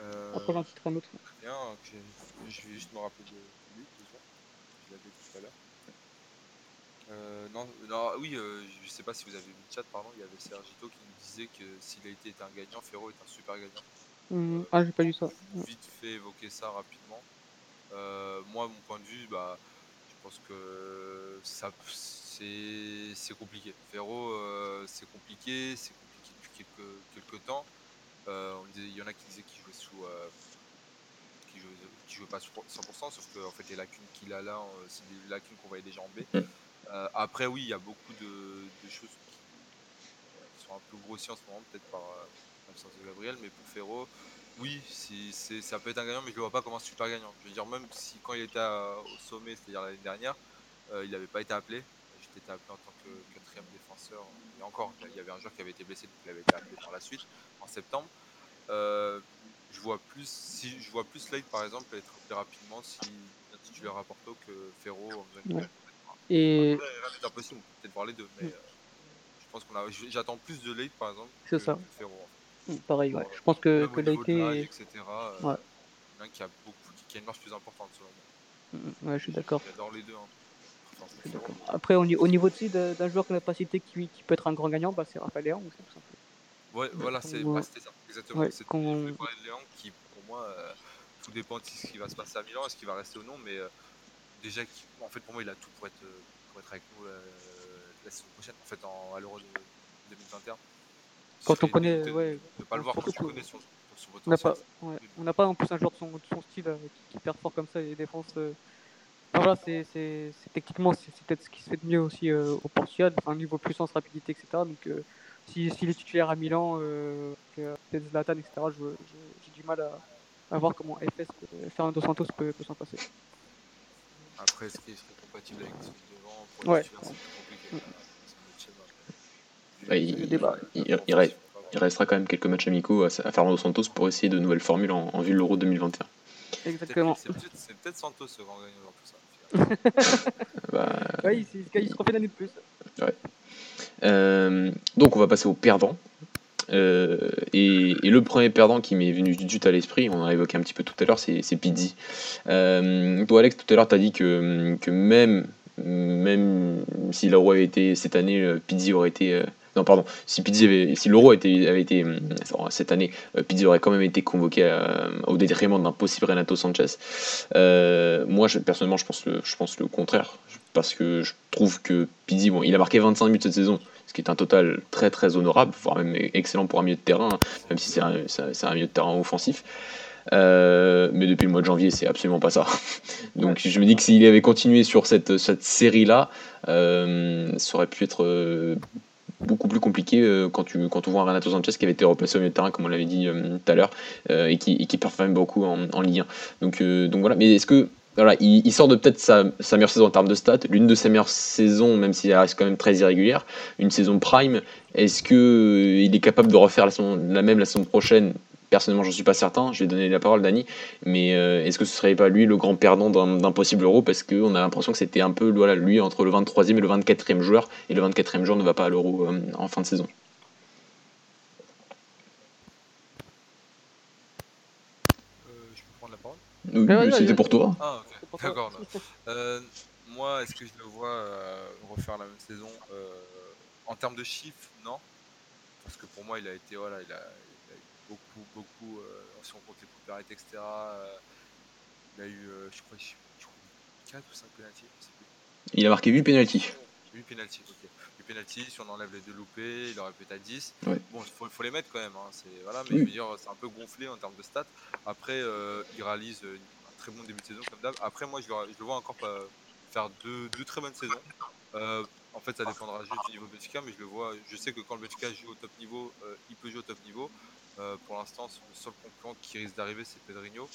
euh, après j'en citerai un autre. Bien, je vais juste me rappeler de lui. Je l'avais tout à l'heure. Euh, non, non, oui, euh, je sais pas si vous avez vu le chat, pardon, il y avait Sergito qui nous disait que s'il a été un gagnant, Ferro est un super gagnant. Hum, ah, j'ai pas lu ça. Vite fait évoquer ça rapidement. Euh, moi, mon point de vue, bah, je pense que ça, c'est, c'est compliqué. Ferro, euh, c'est compliqué, c'est compliqué depuis quelques, quelques temps. Euh, on disait- il y en a qui disaient qu'il jouait sous, qui jouait, qui jouait pas sous 100%, sauf que en fait les lacunes qu'il a là, c'est des lacunes qu'on voyait déjà en B. Mm. Après, oui, il y a beaucoup de, de choses qui sont un peu grossies en ce moment, peut-être par l'absence de Gabriel, mais pour Ferro, oui, si, c'est, ça peut être un gagnant, mais je le vois pas comme un super gagnant. Je veux dire, même si quand il était à- au sommet, c'est-à-dire l'année dernière, euh, il n'avait pas été appelé. J'étais été appelé en tant que quatrième défenseur. Et encore, il y avait un joueur qui avait été blessé, donc il avait été appelé par la suite, en septembre. Euh, je vois plus, si je vois plus Slade par exemple être appelé rapidement si un titulaire à Porto que Ferro en faisant Ouais. Et n'est impossible, on peut peut-être voir les deux, mais euh, je pense qu'on a, j'attends plus de Late par exemple C'est que, ça. que Ferro. en fait. Pareil, ouais. Je pense que, que Leite. etc. euh, Ouais. il y en a un qui a beaucoup, qui a une marche plus importante selon moi. Hum, Ouais, je suis d'accord. J'adore les deux. Hein. Après, au, ni- au niveau de- d'un joueur qu'on n'a pas cité qui, qui peut être un grand gagnant, bah, c'est Raphaël Léon, voilà, c'est bah, c'était ça, exactement. Ouais, C'était- qu'on- Léon qui, pour moi, euh, tout dépend de ce qui va se passer à Milan, est-ce qu'il va rester ou non, mais euh, déjà, qui- en fait, pour moi, il a tout pour être, euh, pour être avec nous euh, la saison prochaine, en fait, en, à l'Euro 2021. Quand on connaît, ouais, ne pas le voir quand tu connais son, son on n'a pas, ouais, pas en plus un joueur de son, de son style euh, qui, qui perd fort comme ça et défense. euh, enfin, voilà, c'est, techniquement c'est, peut-être ce qui se fait de mieux aussi euh, au Portugal, enfin niveau puissance, rapidité, etc. Donc euh, si s'il est titulaire à Milan, peut-être Zlatan, etc. J'ai du mal à, à voir comment FS, peut- Fernando Santos peut, peut s'en passer. Après, est-ce qu'il serait compatible avec celui devant pour Ouais. les titulaires, c'est plus compliqué. Mm. C'est un autre schéma. Ouais, il- le débat. il- il reste- Il restera quand même quelques matchs amicaux à, à Fernando Santos pour essayer de nouvelles formules en, en vue de l'Euro 2021. Exactement. C'est peut-être peut-être Santos le grand gagnant dans tout ça. Bah, Ouais, il, il, il se refait l'année de plus. Euh, donc on va passer aux perdants. Euh, et, et le premier perdant qui m'est venu tout de suite à l'esprit, on en a évoqué un petit peu tout à l'heure, c'est Pizzi. Euh, toi Alex, tout à l'heure tu as dit que, que même, même si l'euro avait été cette année, euh, Pizzi aurait été... non pardon, si Pizzi avait, si l'euro avait été euh, cette année, euh, Pizzi aurait quand même été convoqué euh, au détriment d'un possible Renato Sanchez. Moi personnellement je pense, le, je pense le contraire, parce que je trouve que Pizzi, bon, il a marqué 25 buts cette saison, ce qui est un total très très honorable, voire même excellent pour un milieu de terrain, hein, même si c'est un, milieu de terrain offensif. Mais depuis le mois de janvier, c'est absolument pas ça. Donc je me dis que s'il avait continué sur cette, cette série-là, ça aurait pu être beaucoup plus compliqué euh, quand, tu, quand tu vois un Renato Sanchez qui avait été replacé au milieu de terrain, comme on l'avait dit euh, tout à l'heure, euh, et, qui, et performe beaucoup en, en Ligue 1. Donc, voilà, mais est-ce que il, sort de peut-être sa, meilleure saison en termes de stats, l'une de ses meilleures saisons, même si elle reste quand même très irrégulière, une saison prime. Est-ce que euh, il est capable de refaire la, la même la saison prochaine Personnellement, j'en suis pas certain. Je vais donner la parole, Dani. Mais euh, est-ce que ce serait pas lui le grand perdant d'un possible euro? Parce qu'on a l'impression que c'était un peu voilà, lui entre le 23e et le 24e joueur. Et le 24e joueur ne va pas à l'euro euh, en fin de saison. Euh, je peux prendre la parole? Oui, ouais, c'était pour toi. Ah, ok. D'accord. Euh, moi, est-ce que je le vois euh, refaire la même saison? Euh, En termes de chiffres, non. Parce que pour moi, il a été, voilà, il a, beaucoup, beaucoup, euh, si on compte les popularités, etc. euh, il a eu, euh, je crois, je, je crois 4 ou 5 pénalties, je sais plus. Il a marqué 8 pénalties. 8 pénalties, ok. 8 pénalties, si on enlève les deux loupés, il aurait pu être à 10. Ouais. Bon, il faut, faut les mettre quand même, hein, c'est, voilà, mais Oui. je veux dire, c'est un peu gonflé en termes de stats. Après, euh, il réalise un très bon début de saison, comme d'hab. Après, moi, je le, je le vois encore faire deux, deux très bonnes saisons. Euh, en fait, ça dépendra juste du niveau de Benfica, mais je le vois. Je sais que quand le Benfica joue au top niveau, euh, il peut jouer au top niveau. Euh, pour l'instant, le seul concurrent qui risque d'arriver, c'est Pedrinho.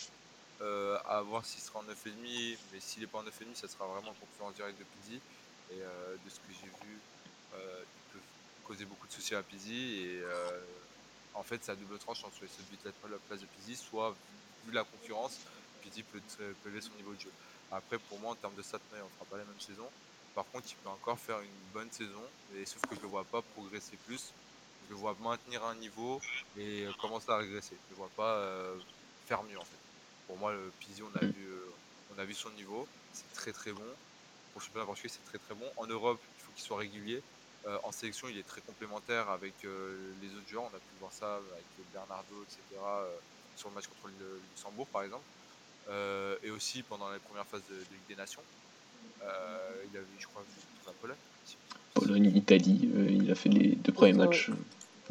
Euh, à voir s'il sera en 9,5, mais s'il n'est pas en 9,5, ça sera vraiment un concurrent direct de Pizzi. Et euh, de ce que j'ai vu, euh, il peut causer beaucoup de soucis à Pizzi. Et en fait, c'est à double tranche entre celui de la place de Pizzi, soit vu la concurrence, Pizzi peut, peut élever son niveau de jeu. Après, pour moi, en termes de stats, on ne fera pas la même saison. Par contre, il peut encore faire une bonne saison, et sauf que je ne le vois pas progresser plus. Je le vois maintenir un niveau et euh, commencer à régresser. Je ne le vois pas euh, faire mieux en fait. Pour moi, le Pizzi, on a, Mm. vu, euh, on a vu son niveau, c'est très très bon. Pour le championnat portugais, c'est très très bon. En Europe, il faut qu'il soit régulier. Euh, en sélection, il est très complémentaire avec euh, les autres joueurs. On a pu voir ça avec Bernardo, etc. euh, sur le match contre le Luxembourg, par exemple. Euh, et aussi pendant les premières phases de, de Ligue des Nations. Euh, il avait, je crois, la Pologne. Pologne, Italie, euh, il a fait les deux premiers matchs.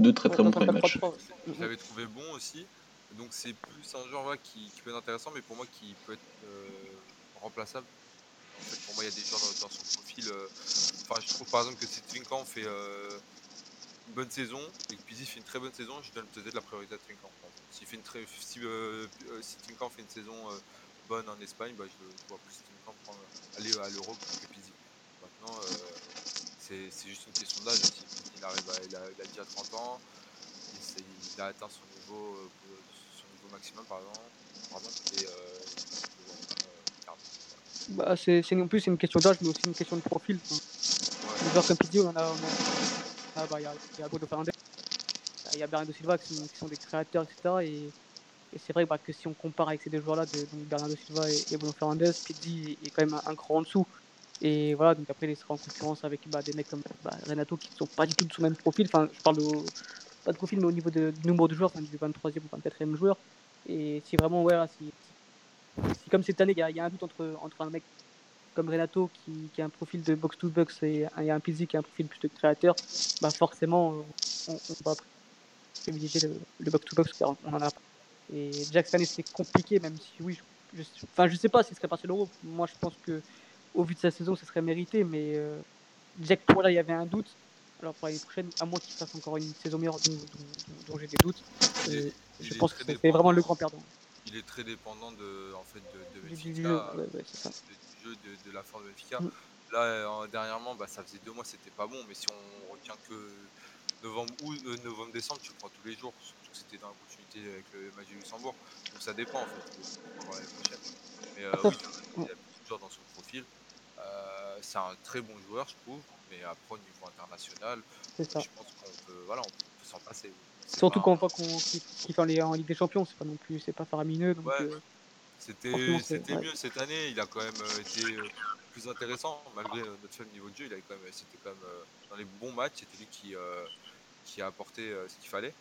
Deux très très bons premiers matchs. Je l'avais trouvé bon aussi. Donc c'est plus un genre qui, qui peut être intéressant, mais pour moi qui peut être euh, remplaçable. En fait, pour moi, il y a des joueurs dans, dans son profil. euh, Enfin, je trouve par exemple que si Trinkan fait euh, une bonne saison et que Pizzi fait une très bonne saison, je donne peut-être la priorité à Trinkan. S'il fait une très, si, si Trinkan fait une saison euh, bonne en Espagne, bah, je, je vois plus Trinkan prendre, aller à l'Europe que Pizzi. Maintenant, euh, c'est juste une question d'âge. aussi. Il, arrive à- il, a, il a déjà 30 ans, il, a atteint son niveau, euh, son niveau maximum, par exemple. Pardon, et euh, euh. Bah, c'est, en plus, c'est une question d'âge, mais aussi une question de profil. Enfin, Ouais. des joueurs comme Pidi, on en a. on a- ah, bah, il y a, y a Bruno Fernandes, il y a Bernardo Silva qui sont, qui sont des créateurs, etc. Et, et c'est vrai bah, que si on compare avec ces deux joueurs-là, de, donc Bernardo Silva et, et Bruno Fernandes, Pidi est quand même un, un cran en dessous. Et voilà, donc après, il sera en concurrence avec bah, des mecs comme bah, Renato qui ne sont pas du tout de son même profil. Enfin, je parle pas de profil, mais au niveau du nombre de joueurs, enfin, du 23e ou 24e joueur. Et si vraiment, ouais, si, si comme cette année, il y, a- un doute entre, entre un mec comme Renato qui, qui a un profil de box-to-box et, un Pizzi qui a un profil plus de créateur, bah forcément, on, on va privilégier le, box-to-box car on en a pas. Et Jack cette année, c'est compliqué, même si oui, je, je, enfin, je sais pas s'il serait passé l'Euro. Moi, je pense que au vu de sa saison, ce serait mérité, mais euh, Jack, pour là, il y avait un doute. Alors pour l'année prochaine, à moins qu'il fasse encore une saison meilleure dont, dont, dont j'ai des doutes, euh, je pense que c'est vraiment le grand perdant. Il est très dépendant de, en fait, de, de Du- jeu, euh, ouais, ouais, c'est ça. de- du jeu, de, de la force de Benfica. Mm. Là, euh, dernièrement, bah, ça faisait deux mois, c'était pas bon, mais si on retient que novembre ou euh, novembre décembre, tu le prends tous les jours, surtout que c'était dans la continuité avec le match du Luxembourg. Donc ça dépend en fait pour l'année prochaine. Mais euh, oui, il a toujours dans son profil. Euh, c'est un très bon joueur, je trouve, mais après au niveau international, ça. je pense qu'on peut, voilà, on peut, s'en passer. Surtout pas- quand on voit qu'on qu'il fait en, Ligue- des Champions, c'est pas non plus, c'est pas faramineux. Donc, Ouais. euh, C'était ouais. mieux cette année. Il a quand même euh, été plus intéressant malgré notre faible niveau de jeu. Il avait quand même, c'était quand même dans les bons matchs. C'était lui qui euh, qui a apporté ce qu'il fallait.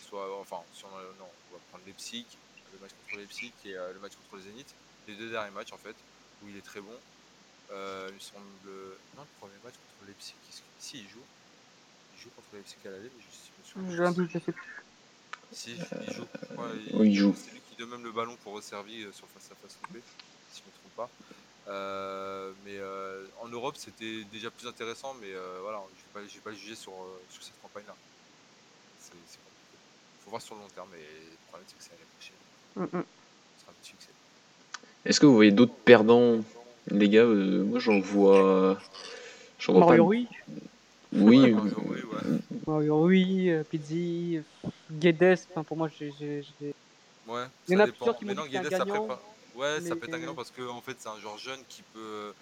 Soit enfin, si on, non, on va prendre Leipzig, le match contre Leipzig et le match contre le Zénith. Les deux derniers matchs en fait où il est très bon. Euh, il me semble non le premier match contre Leipzig. Si il joue, il joue contre Leipzig à l'aller, mais je, je me souviens J'ai un doute, je sais plus. si, il joue. Ouais, oui, il joue. C'est lui qui donne même le ballon pour resservir euh, sur face à face coupé, si je ne me trompe pas. Euh, mais euh, en Europe, c'était déjà plus intéressant, mais euh, voilà, je ne vais, pas- je vais pas juger sur, euh, sur cette campagne-là. C'est compliqué. Il faut voir sur le long terme, mais le problème, c'est que c'est l'année prochaine. Mm, mm. Ce sera un petit succès. Est-ce que vous voyez d'autres perdants, les gars Euh, Moi, j'en vois. J'en vois Mario pas. Rui, Oui, Ouais, euh, Mario Rui, ouais. Mario Rui, euh, Pizzi, Guedes. Enfin, pour moi, j'ai, Ouais, Il y en ça a dépend. plusieurs qui m'ont Mais non, Guedes, ça prépare. Ouais, ça peut être un gagnant parce que en fait, c'est un joueur jeune qui peut.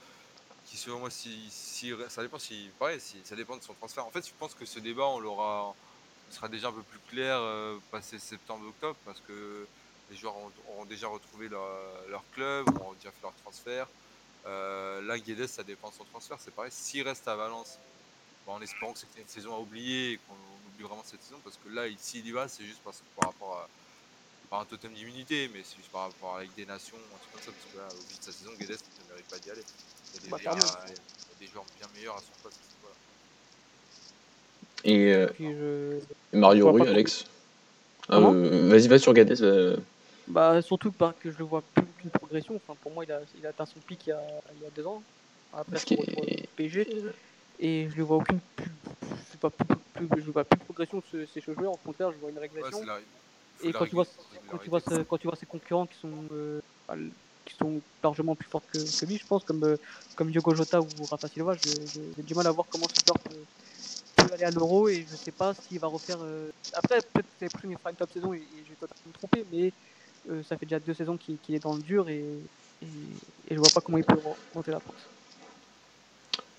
Qui, selon moi, si, si, ça dépend si. Pareil, si, ça dépend de son transfert. En fait, je pense que ce débat, on l'aura. il sera déjà un peu plus clair euh, passé septembre-octobre parce que les joueurs ont- auront déjà retrouvé leur, leur club, auront déjà fait leur transfert. Euh, là, Guedes, ça dépend de son transfert. C'est pareil. S'il reste à Valence, bon, en espérant que c'était une saison à oublier et qu'on oublie vraiment cette saison, parce que là, il- s'il y va, c'est juste parce que par rapport à pas un totem d'immunité, mais c'est juste par rapport à la Ligue des Nations, un truc comme ça, parce que là, au vu de sa saison, Guedes ne mérite pas d'y aller. Il y a des, Bah, meilleurs, clairement. il y a des joueurs bien meilleurs à son poste. Voilà. et euh, je... Mario pas Alex Ah, euh, Vas-y, va sur Gades. euh, Bah, surtout bah, que je le vois plus aucune progression. Enfin, pour moi, il a, il a atteint son pic il y a, il y a deux ans, après Ce son qui retour est- au PSG. Et je ne vois aucune plus, je vois plus, plus- je vois plus de progression de ce- ces joueurs. Au contraire, je vois une régression. c'est Et quand tu, vois, quand, tu vois, ce- quand tu vois ses concurrents qui sont, euh, bah, qui sont largement plus forts que, que lui, je pense, comme, euh, comme Diogo Jota ou Rafa Silva, j'ai du mal à voir comment ce joueur peut, peut aller à l'euro et je sais pas s'il va refaire. euh, Après, peut-être que fera une top saison et, et je vais totalement me tromper, mais euh, ça fait déjà deux saisons qu'il est dans le dur et, et, et je vois pas comment il peut remonter la pente.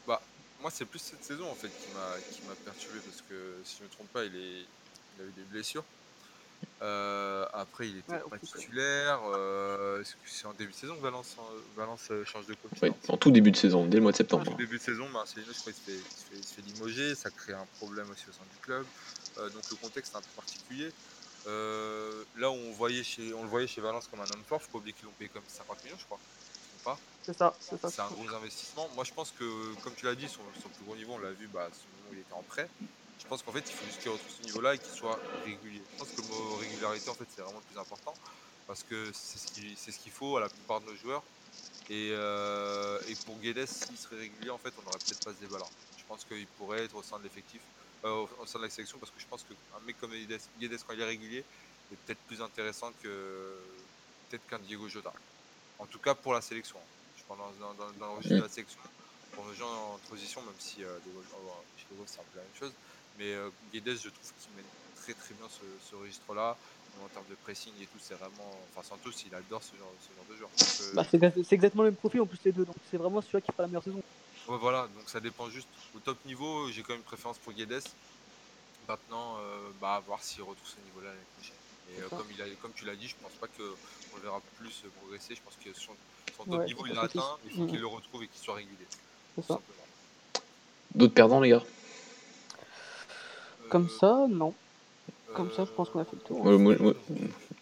Bah, moi, c'est plus cette saison en fait qui m'a qui m'a perturbé parce que si je ne me trompe pas, il, est, il a eu des blessures. Euh, après, il était Ouais, pas titulaire. euh, est-ce que c'est en début de saison que Valence, Valence euh, change de coach? Ouais, en tout début de saison, dès le mois de septembre. Au début de saison, Marcelino, je crois, il se, fait, il, se fait, il se fait limoger, ça crée un problème aussi au sein du club. Euh, donc le contexte est un peu particulier. Euh, là où on, voyait chez, on le voyait chez Valence comme un homme fort, faut pas oublier qu'ils l'ont payé comme 50 millions, je crois. Pas. C'est ça, c'est ça. C'est un gros investissement. Moi, je pense que, comme tu l'as dit, son, son plus gros niveau, on l'a vu bah, à ce moment où il était en prêt. Je pense qu'en fait, il faut juste qu'il retrouve ce niveau-là et qu'il soit régulier. Je pense que le mot régularité, en fait, c'est vraiment le plus important parce que c'est ce qu'il ce faut à la plupart de nos joueurs. Et, euh, et pour Guedes, s'il serait régulier, en fait, on n'aurait peut-être pas ce débat-là. Je pense qu'il pourrait être au sein de l'effectif, au, au sein de la sélection, parce que je pense qu'un mec comme Guedes, quand il est régulier, est peut-être plus intéressant que peut-être qu'un Diego Jota. En tout cas, pour la sélection. Je pense dans, dans, dans, dans le registre de la sélection. Pour nos gens en transition, même si euh, euh, chez De Gaulle, c'est un peu la même chose. Mais euh, Guedes, je trouve qu'il mène très très bien ce, registre-là. En termes de pressing et tout, c'est vraiment. Enfin, Santos, il adore ce genre, ce genre de joueur. Euh, Bah, c'est exa- c'est exactement le même profil en plus les deux, donc c'est vraiment celui-là qui fera la meilleure saison. Ouais, voilà, donc ça dépend juste. Au top niveau, j'ai quand même une préférence pour Guedes. Maintenant, euh, bah, à voir s'il retrouve ce niveau-là l'année prochaine. Et euh, comme, il a, comme tu l'as dit, je pense pas qu'on le verra plus progresser. Je pense que son, son top Ouais, niveau, il l'a atteint. Il faut qu'il le retrouve et qu'il soit régulier. D'autres perdants, les gars? Comme Euh, ça, non. Comme ça, je pense qu'on a fait le tour. Ouais, moi- moi-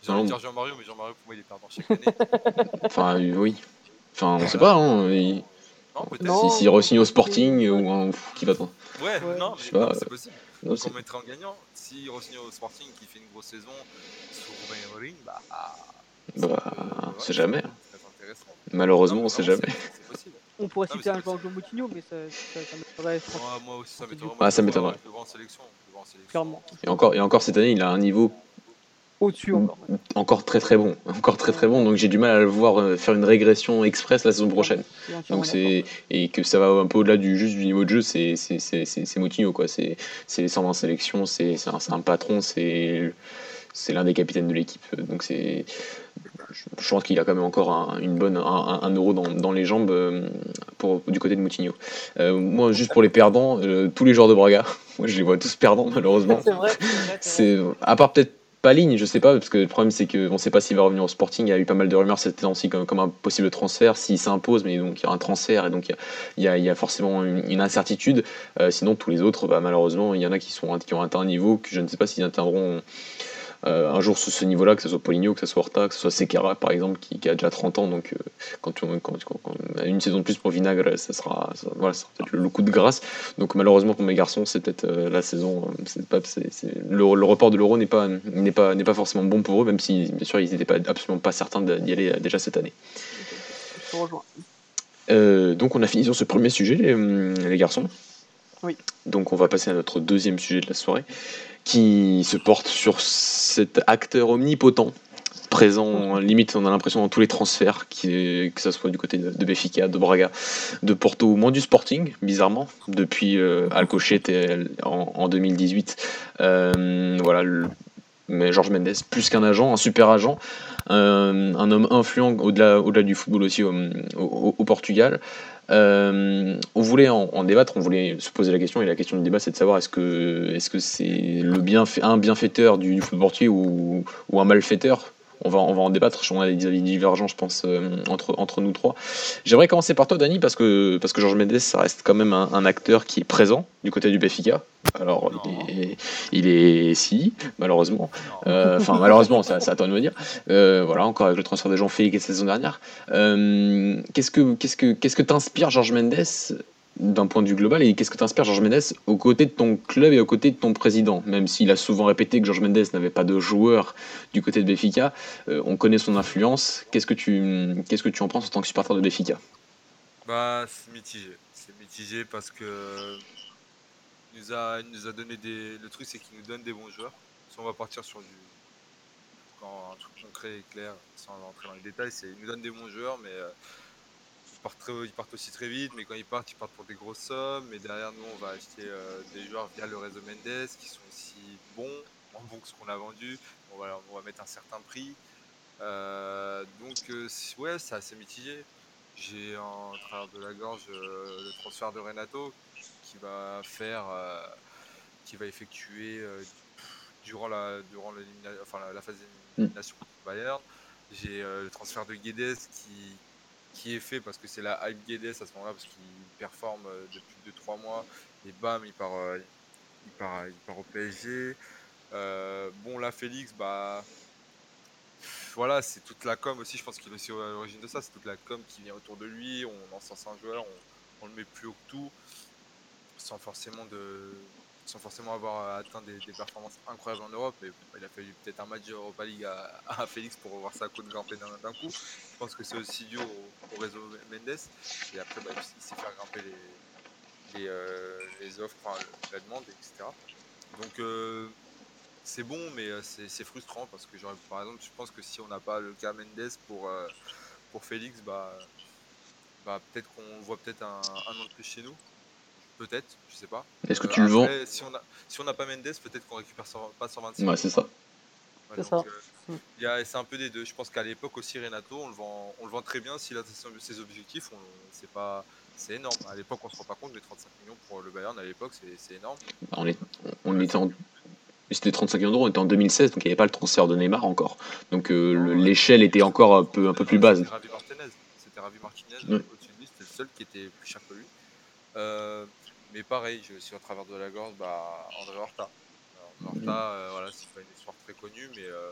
J'ai envie de non. dire Jean-Mario, mais Jean-Mario, pour moi, il est perdant chaque année. Enfin, oui. Enfin, on sait pas, hein. il- Non, peut-être. Non. Si, si re-signe au Sporting ou un qui va. Ouais, Ouais. non, Je sais mais non, pas, c'est possible. Non, on mettrait en gagnant. Si re-signe au Sporting qui fait une grosse saison sous Ruben Amorim, bah. bah, euh, on ouais, sait jamais. Malheureusement, Non, on sait jamais. c'est- C'est possible. On pourrait citer un comme Moutinho, mais ça, ça, ça m'étonnerait Moi, moi aussi, ça m'étonnerait. Ah, ça m'étonnerait. Clairement. Et encore, et encore cette année, il a un niveau Au-dessus encore. très très bon, encore très très bon. Donc j'ai du mal à le voir euh, faire une régression express la saison prochaine. Donc c'est et que ça va un peu au-delà du juste du niveau de jeu, c'est c'est Moutinho quoi. C'est c'est les 120 sélections, c'est c'est un, patron, c'est c'est l'un des capitaines de l'équipe. Donc c'est je pense qu'il a quand même encore un, une bonne un, euro dans, dans les jambes euh, pour du côté de Moutinho. Euh, moi juste pour les perdants, euh, tous les joueurs de Braga, moi je les vois tous perdants malheureusement. C'est vrai, vrai, vrai. À part peut-être Paligne, je sais pas, parce que le problème c'est qu'on ne sait pas s'il va revenir au Sporting. Il y a eu pas mal de rumeurs cette temps-ci comme, un possible transfert, s'il s'impose, mais donc il y a un transfert et donc il y a, forcément une, une incertitude. Euh, sinon, tous les autres, bah, malheureusement, il y en a qui, sont, qui ont atteint un niveau que je ne sais pas s'ils atteindront euh, un jour sous ce niveau-là, que ce soit Poligno, que ce soit Horta, que ce soit Sekera par exemple, qui, qui a déjà 30 ans. Donc euh, quand, on, quand, quand- quand on a une saison de plus pour Vinagre, ça sera, ça, voilà, ça sera peut-être le, coup de grâce. Donc malheureusement pour mes garçons, c'est peut-être euh, la saison. c'est pas, c'est- c'est- le, le report de l'euro n'est pas, n'est pas, n'est pas forcément bon pour eux, même si bien sûr ils n'étaient pas, absolument pas certains d'y aller déjà cette année. Je te rejoins. Donc on a fini sur ce premier sujet, les, hum, les garçons. Donc on va passer à notre deuxième sujet de la soirée, qui se porte sur cet acteur omnipotent, présent, limite on a l'impression dans tous les transferts, que ce soit du côté de, de Benfica, de Braga, de Porto, ou moins du Sporting, bizarrement, depuis euh, en, en 2018. Euh, voilà, mais Georges Mendes, plus qu'un agent, un super agent, euh, un homme influent au-delà au du football aussi au, Portugal. Euh, on voulait en, débattre, on voulait se poser la question, et la question du débat c'est de savoir est-ce que c'est un bienfaiteur du, football portugais ou un malfaiteur on va, on va en débattre, on a des avis divergents, je pense, euh, entre, entre nous trois. J'aimerais commencer par toi, Dani, parce que, parce que Georges Mendes, ça reste quand même un, un acteur qui est présent du côté du Benfica. Alors, il est, il est, si, malheureusement. Euh, Enfin, malheureusement, ça, c'est à toi de me dire. Euh, voilà, encore avec le transfert de Jean-Félix la saison dernière. Euh, qu'est-ce que qu'est-ce que qu'est-ce que t'inspire Georges Mendes d'un point de vue global et qu'est-ce que t'inspire Georges Mendes aux côtés de ton club et aux côtés de ton président? Même s'il a souvent répété que Georges Mendes n'avait pas de joueurs du côté de Benfica, euh, on connaît son influence. Qu'est-ce que tu qu'est-ce que tu en penses en tant que supporter de Benfica? Bah, c'est mitigé. C'est mitigé parce que il nous a, il nous a donné des. Le truc, c'est qu'il nous donne des bons joueurs. Si on va partir sur du. Quand un truc concret et clair, sans rentrer dans les détails, c'est il nous donne des bons joueurs, mais euh, ils partent aussi très vite. Mais quand ils partent, ils partent pour des grosses sommes. Mais derrière nous, on va acheter euh, des joueurs via le réseau Mendes qui sont aussi bons, moins bons que ce qu'on a vendu. On va, mettre un certain prix. Euh, donc, euh, ouais, c'est assez mitigé. J'ai en travers de la gorge le transfert de Renato qui va faire, qui va effectuer durant la durant la, la phase d'élimination Bayern. J'ai le transfert de Guedes qui qui est fait parce que c'est la hype Guedes à ce moment-là parce qu'il performe euh, depuis 2-3 mois et bam il part euh, il part part au PSG. Euh, bon là Félix bah voilà, c'est toute la com aussi, je pense qu'il est aussi à l'origine de ça, c'est toute la com qui vient autour de lui, on encense un joueur, on, on le met plus haut que tout, sans forcément, de, sans forcément avoir atteint des, performances incroyables en Europe. Et il a fallu peut-être un match Europa League à, à Félix pour voir sa côte grimper d'un coup. Je pense que c'est aussi dû au, au réseau Mendes. Et après, bah, il sait faire grimper les, les, euh, offres, la demande, etc. Donc, euh, c'est bon, mais euh, c'est frustrant parce que, par exemple, je pense que si on n'a pas le cas Mendes pour, euh, pour Félix, bah, bah, peut-être qu'on voit peut-être un, un an de plus chez nous. Peut-être, je sais pas. Est-ce que Euh, tu le vends Si on a, si on n'a pas Mendes, peut-être qu'on récupère 100 pas 125. Ouais, c'est ça. Ouais, C'est donc, ça. euh, c'est un peu des deux. Je pense qu'à l'époque aussi, Renato, on le vend, on le vend très bien s'il a ses, objectifs. C'est pas, c'est énorme. À l'époque, on se rend pas compte, mais 35 millions pour le Bayern à l'époque, c'est énorme. Bah, On, est, on était en. C'était 35 millions d'euros, on était en 2016, donc il n'y avait pas le transfert de Neymar encore. Donc euh, le- l'échelle était encore un peu, un peu plus basse. C'était Ravi Martinez. C'était Ravi Martinez Ouais. au-dessus de lui. C'était le seul qui était plus cher que lui. Euh, mais pareil, j'ai aussi au travers de la gorge bah, André Horta. Alors, André Horta, euh, voilà, c'est pas une histoire très connue, mais euh,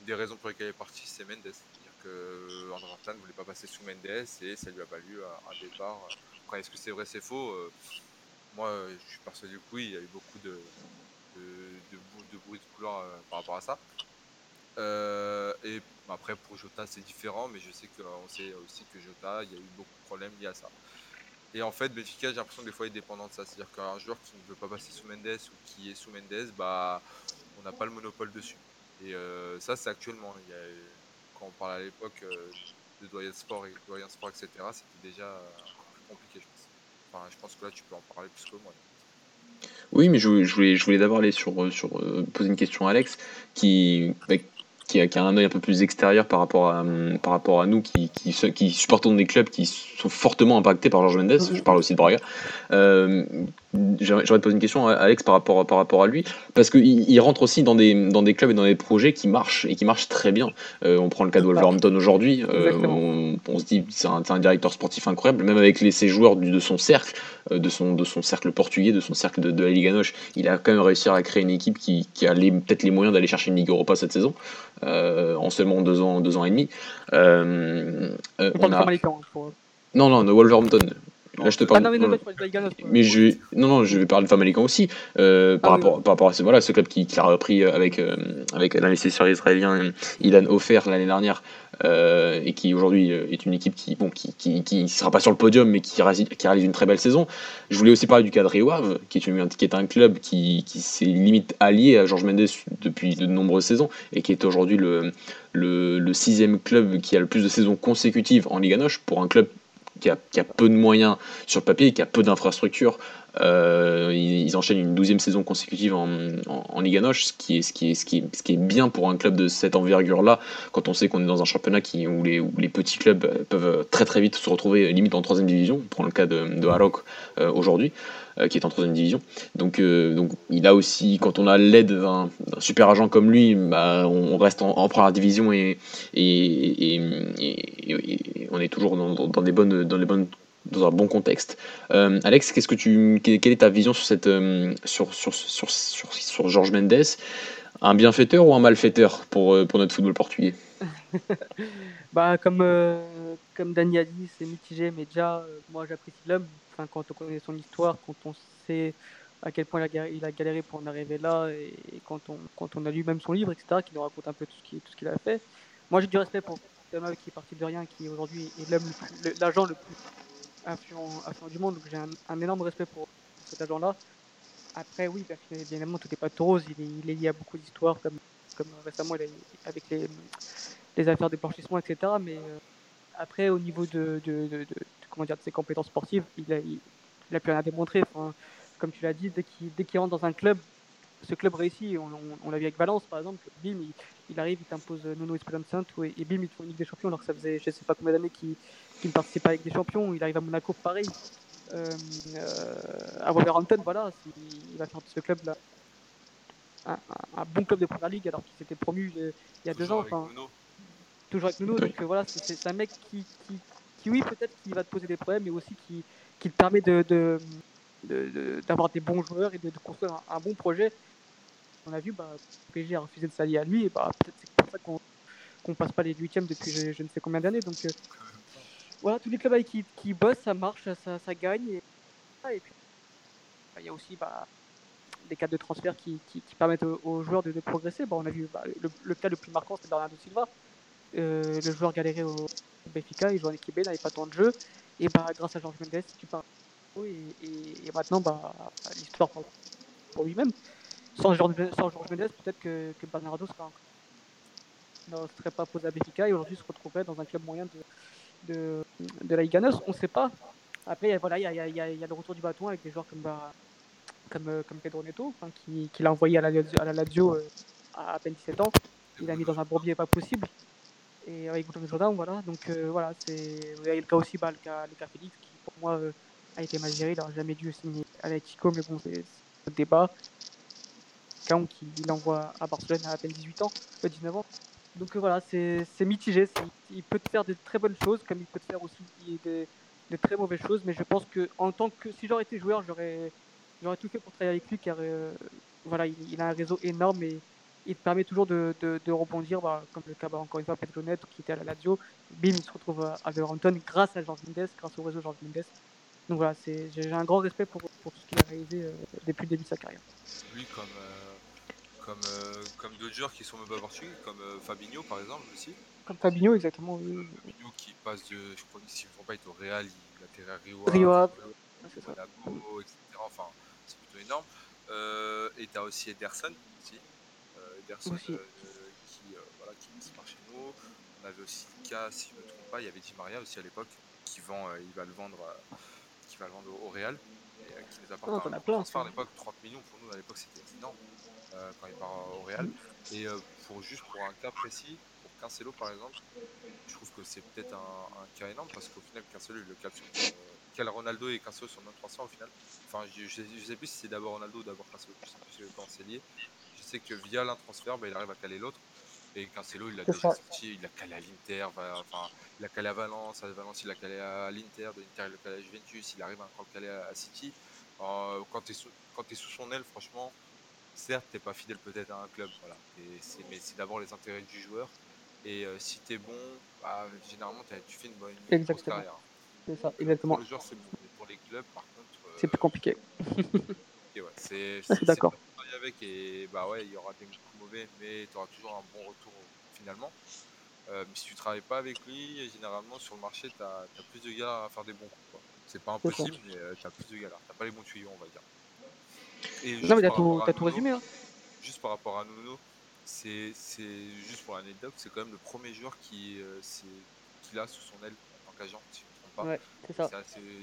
une des raisons pour lesquelles il est parti, c'est Mendes. C'est-à-dire que André Martin ne voulait pas passer sous Mendes et ça lui a valu un départ. Après, est-ce que c'est vrai, c'est faux Moi, je suis persuadé que oui, il y a eu beaucoup de, de, de, bruit de couloir par rapport à ça. et après, pour Jota, c'est différent, mais je sais qu'on sait aussi que Jota, il y a eu beaucoup de problèmes liés à ça. Et en fait, Benfica, j'ai l'impression que des fois, est dépendant de ça. C'est-à-dire qu'un joueur qui ne veut pas passer sous Mendes ou qui est sous Mendes, bah, on n'a pas le monopole dessus. Et euh, ça, c'est actuellement. Il quand on parle à l'époque euh, de Doyen Sport, et, Doyen Sport, etc., c'était déjà plus compliqué, je pense. Je pense que là, tu peux en parler plus que moi. Oui, mais je, voulais, je voulais d'abord aller sur, sur euh, poser une question à Alex, qui, bah, qui a, un œil un peu plus extérieur par rapport à, à nous qui supportons des clubs qui sont fortement impactés par Georges Mendes. Je parle aussi de Braga. Euh, J'aimerais te poser une question, Alex, par rapport, par rapport à lui, parce qu'il il rentre aussi dans des, dans des clubs et dans des projets qui marchent et qui marchent très bien. Euh, on prend le cas de Wolverhampton aujourd'hui, euh, on, on, se dit c'est un, un, directeur sportif incroyable, même avec les, ses joueurs du, de son cercle, euh, de, son, de son cercle portugais, de son cercle de, de la Liga Noche, il a quand même réussi à créer une équipe qui, qui a peut-être les moyens d'aller chercher une Ligue Europa cette saison, euh, en seulement deux ans, deux ans et demi. On a... Non, non, de Wolverhampton. Là, je te parle. Ah, non, mais, non, mais je, non, non, je vais parler de Famalicão aussi. Euh, par, ah, rapport, oui. par rapport à ce, voilà, ce club qui, qui a repris avec, euh, avec l'investisseur israélien Ilan Ofer l'année dernière euh, et qui aujourd'hui euh, est une équipe qui bon qui, qui, qui sera pas sur le podium mais qui, qui réalise une très belle saison. Je voulais aussi parler du cadre Wave qui est, une, qui est un club qui, qui s'est limite allié à Georges Mendes depuis de nombreuses saisons et qui est aujourd'hui le, le, le, sixième club qui a le plus de saisons consécutives en Liga Noche pour un club qui a, peu de moyens sur le papier, qui a peu d'infrastructures. Euh, ils, enchaînent une douzième saison consécutive en, en, en Noche, ce qui, est, bien pour un club de cette envergure-là, quand on sait qu'on est dans un championnat où, les, petits clubs peuvent très très vite se retrouver limite en troisième division. On prend le cas de, de euh, aujourd'hui. Euh, qui est en troisième division. Donc, euh, donc il a aussi, quand on a l'aide d'un super agent comme lui, bah, on reste en, première division et, et, et, on est toujours dans, des bonnes, dans les bonnes dans un bon contexte. Euh, Alex, qu'est-ce que tu, quelle est ta vision sur cette, sur, sur, sur, sur, sur Mendes? Un bienfaiteur ou un malfaiteur pour, pour notre football portugais? Bah, comme, euh, comme Dani a dit, c'est mitigé, mais déjà, moi j'apprécie l'homme quand on connaît son histoire, quand on sait à quel point il a, galéré pour en arriver là, et, quand, on, quand on a lu même son livre, etc., qui nous raconte un peu tout ce qu'il a fait. Moi j'ai du respect pour homme qui est parti de rien, qui aujourd'hui est l'agent le, plus influent, influent, du monde, donc j'ai un, énorme respect pour cet agent-là. Après, oui, bien évidemment, tout n'est pas tout rose, il est, lié à beaucoup d'histoires, comme, comme récemment avec les, les affaires de blanchissement, etc. Mais euh, après, au niveau de, de comment dire, de ses compétences sportives, il a, il, il a pu rien à démontrer. Enfin, comme tu l'as dit, dès qu'il qu rentre dans un club, ce club réussit. On, on, on l'a vu avec Valence, par exemple. Bim, il, il arrive, il t'impose Nuno Espirito Santo et, et bim, il te fait une Ligue des Champions alors que ça faisait je sais pas combien d'années qu'il qu ne participait pas avec des champions. Il arrive à Monaco, pareil. Euh, euh, à Wolverhampton, voilà, il va faire de ce club-là un, un, un, bon club de Première Ligue alors qu'il s'était promu il y a deux ans. Enfin, toujours avec Nuno. Donc euh, voilà, c'est un mec qui, qui, qui oui, peut-être qu'il va te poser des problèmes, mais aussi qui, qui te permet de, d'avoir de, de, des bons joueurs et de, construire un, bon projet. On a vu, bah, PSG a refusé de s'allier à lui, et bah, peut-être c'est pour ça qu'on qu passe pas les huitièmes depuis je, ne sais combien d'années. Donc euh, voilà, tous les clubs qui, qui bossent, ça marche, ça, gagne. Et, puis, bah, il y a aussi bah, des cas de transfert qui, qui, permettent aux, aux, joueurs de, progresser. Bah, on a vu bah, le, le, cas le plus marquant, c'est Bernardo Silva. Euh, le joueur galérait au Benfica, il jouait en équipe B, il n'avait pas tant de jeu. Et bah, grâce à Georges Mendes, tu parles. Et, et, maintenant, bah, l'histoire pour, lui-même. Sans Georges Mendes, peut-être que, Bernardo sera ne serait pas posé à Benfica et aujourd'hui se retrouverait dans un club moyen de, la Liga On ne sait pas. Après, voilà, il y a, le retour du bâton avec des joueurs comme, bah, comme Pedro Neto, hein, qui, l'a envoyé à la, Lazio euh, à à peine 17 ans. Il l'a mis dans un bourbier pas possible et avec Bouton Jordan, voilà. Donc euh, voilà, c'est vous avez le cas aussi, bah, le cas, le Félix qui pour moi euh, a été mal géré, il n'aurait jamais dû signer à l'Atletico, mais bon, c'est le débat. Caon qui l'envoie à Barcelone à à peine 18 ans, 19 ans. Donc euh, voilà, c'est mitigé. Il peut te faire de très bonnes choses, comme il peut te faire aussi de, de très mauvaises choses, mais je pense que en tant que si j'aurais été joueur, j'aurais tout fait pour travailler avec lui, car euh, voilà, il, il, a un réseau énorme et il permet toujours de, de, rebondir, bah, comme le cas bah, encore une fois Pedronet qui était à la Lazio, bim, il se retrouve à Wolverhampton grâce à George Mendes, grâce au réseau George Mendes. Donc voilà, j'ai un grand respect pour, pour tout ce qu'il a réalisé euh, depuis le début de sa carrière. Comme, euh, comme, euh, comme d'autres joueurs qui sont même pas portugais, comme Fabinho par exemple aussi. Comme Fabinho, exactement. Oui. Fabinho qui passe de, je crois que s'il ne faut pas être au Real, il atterrit à Rio. Rio, Monaco, etc. Enfin, c'est plutôt énorme. et tu as aussi Ederson aussi. Qui, voilà, qui part chez nous. On avait aussi le cas, si je ne me trompe pas, il y avait Di Maria aussi à l'époque, qui vend, il va le vendre va le vendre au Real et euh, qui nous apporte oh, un transfert à l'époque 30 millions. Pour nous à l'époque c'était énorme euh, quand il part au Real. Et euh, pour juste pour un cas précis pour Cancelo par exemple je trouve que c'est peut-être un, cas énorme parce qu'au final Cancelo il le cap sur quel Ronaldo et Cancelo sur notre transfert au final. Enfin je, je, sais plus si c'est d'abord Ronaldo ou d'abord Cancelo je sais plus quand c'est lié je sais que via l'un transfert bah, il arrive à caler l'autre et Cancelo, il a déjà sorti, il a calé à l'Inter, enfin, il a calé à Valence, à Valence, il a calé à l'Inter, de l'Inter, il a calé à Juventus, il arrive encore à caler à, City. Euh, quand tu es, es, sous son aile, franchement, certes, tu pas fidèle peut-être à un club, voilà. mais c'est d'abord les intérêts du joueur. Et euh, si tu es bon, bah, généralement, tu fais une bonne carrière. C'est ça, exactement. Pour le joueur, c'est bon. Pour les clubs, par contre. c'est plus compliqué. ouais, c'est d'accord avec et bah ouais, il y aura des coups mauvais, mais tu auras toujours un bon retour finalement. Euh, mais si tu travailles pas avec lui, généralement sur le marché, tu as, plus de galères à faire des bons coups. C'est pas impossible, mais euh, tu as plus de galères. Tu pas les bons tuyaux, on va dire. Et non, mais t'as tout, tout, résumé. Hein. Juste par rapport à Nuno, c'est juste pour l'anecdote, c'est quand même le premier joueur qui, euh, qui l'a sous son aile en tant qu'agent, si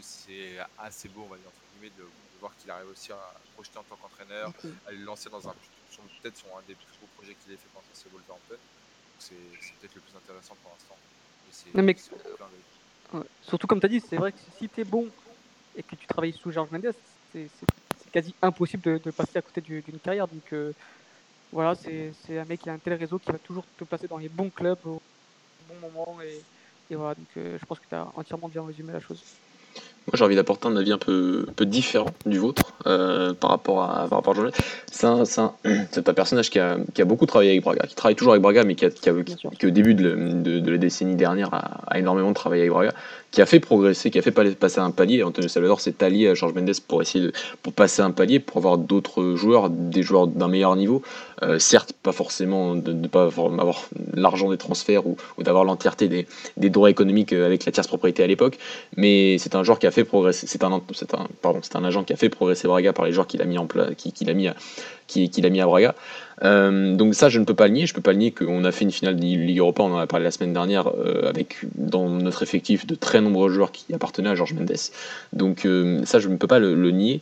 c'est assez, beau, on va dire, entre guillemets, de, voir qu'il arrive aussi à projeter en tant qu'entraîneur, à le lancer dans un peut-être un des plus gros projets qu'il ait fait pendant ses Wolverhampton. C'est peut-être le plus intéressant pour l'instant. Surtout comme tu as dit, c'est vrai que si tu es bon et que tu travailles sous Georges Mendes, c'est quasi impossible de, passer à côté d'une carrière. Donc euh, voilà, c'est un mec qui a un tel réseau qui va toujours te placer dans les bons clubs au bon moment. Et, voilà, donc euh, je pense que tu as entièrement bien résumé la chose. Moi, j'ai envie d'apporter un avis un peu, peu différent du vôtre euh, par rapport à, par rapport à C'est un, un, personnage qui a, qui a, beaucoup travaillé avec Braga, qui travaille toujours avec Braga, mais qui, a, qui, au début de, de, la décennie dernière a, énormément travaillé avec Braga, qui a fait progresser, qui a fait passer un palier. Antonio Salvador s'est allié à Georges Mendes pour essayer de pour passer un palier, pour avoir d'autres joueurs, des joueurs d'un meilleur niveau. Euh, certes, pas forcément de ne pas avoir l'argent des transferts ou, ou d'avoir l'entièreté des, des, droits économiques euh, avec la tierce propriété à l'époque, mais c'est un joueur qui a fait progresser. C'est un, pardon, c'est un agent qui a fait progresser Braga par les joueurs qu'il a mis en place, qu'il a mis à, qu'il a mis à Braga. Euh, donc ça, je ne peux pas le nier. Je peux pas le nier qu'on a fait une finale de Ligue Europa, on en a parlé la semaine dernière, euh, avec dans notre effectif de très nombreux joueurs qui appartenaient à Georges Mendes. Donc euh, ça, je ne peux pas le nier.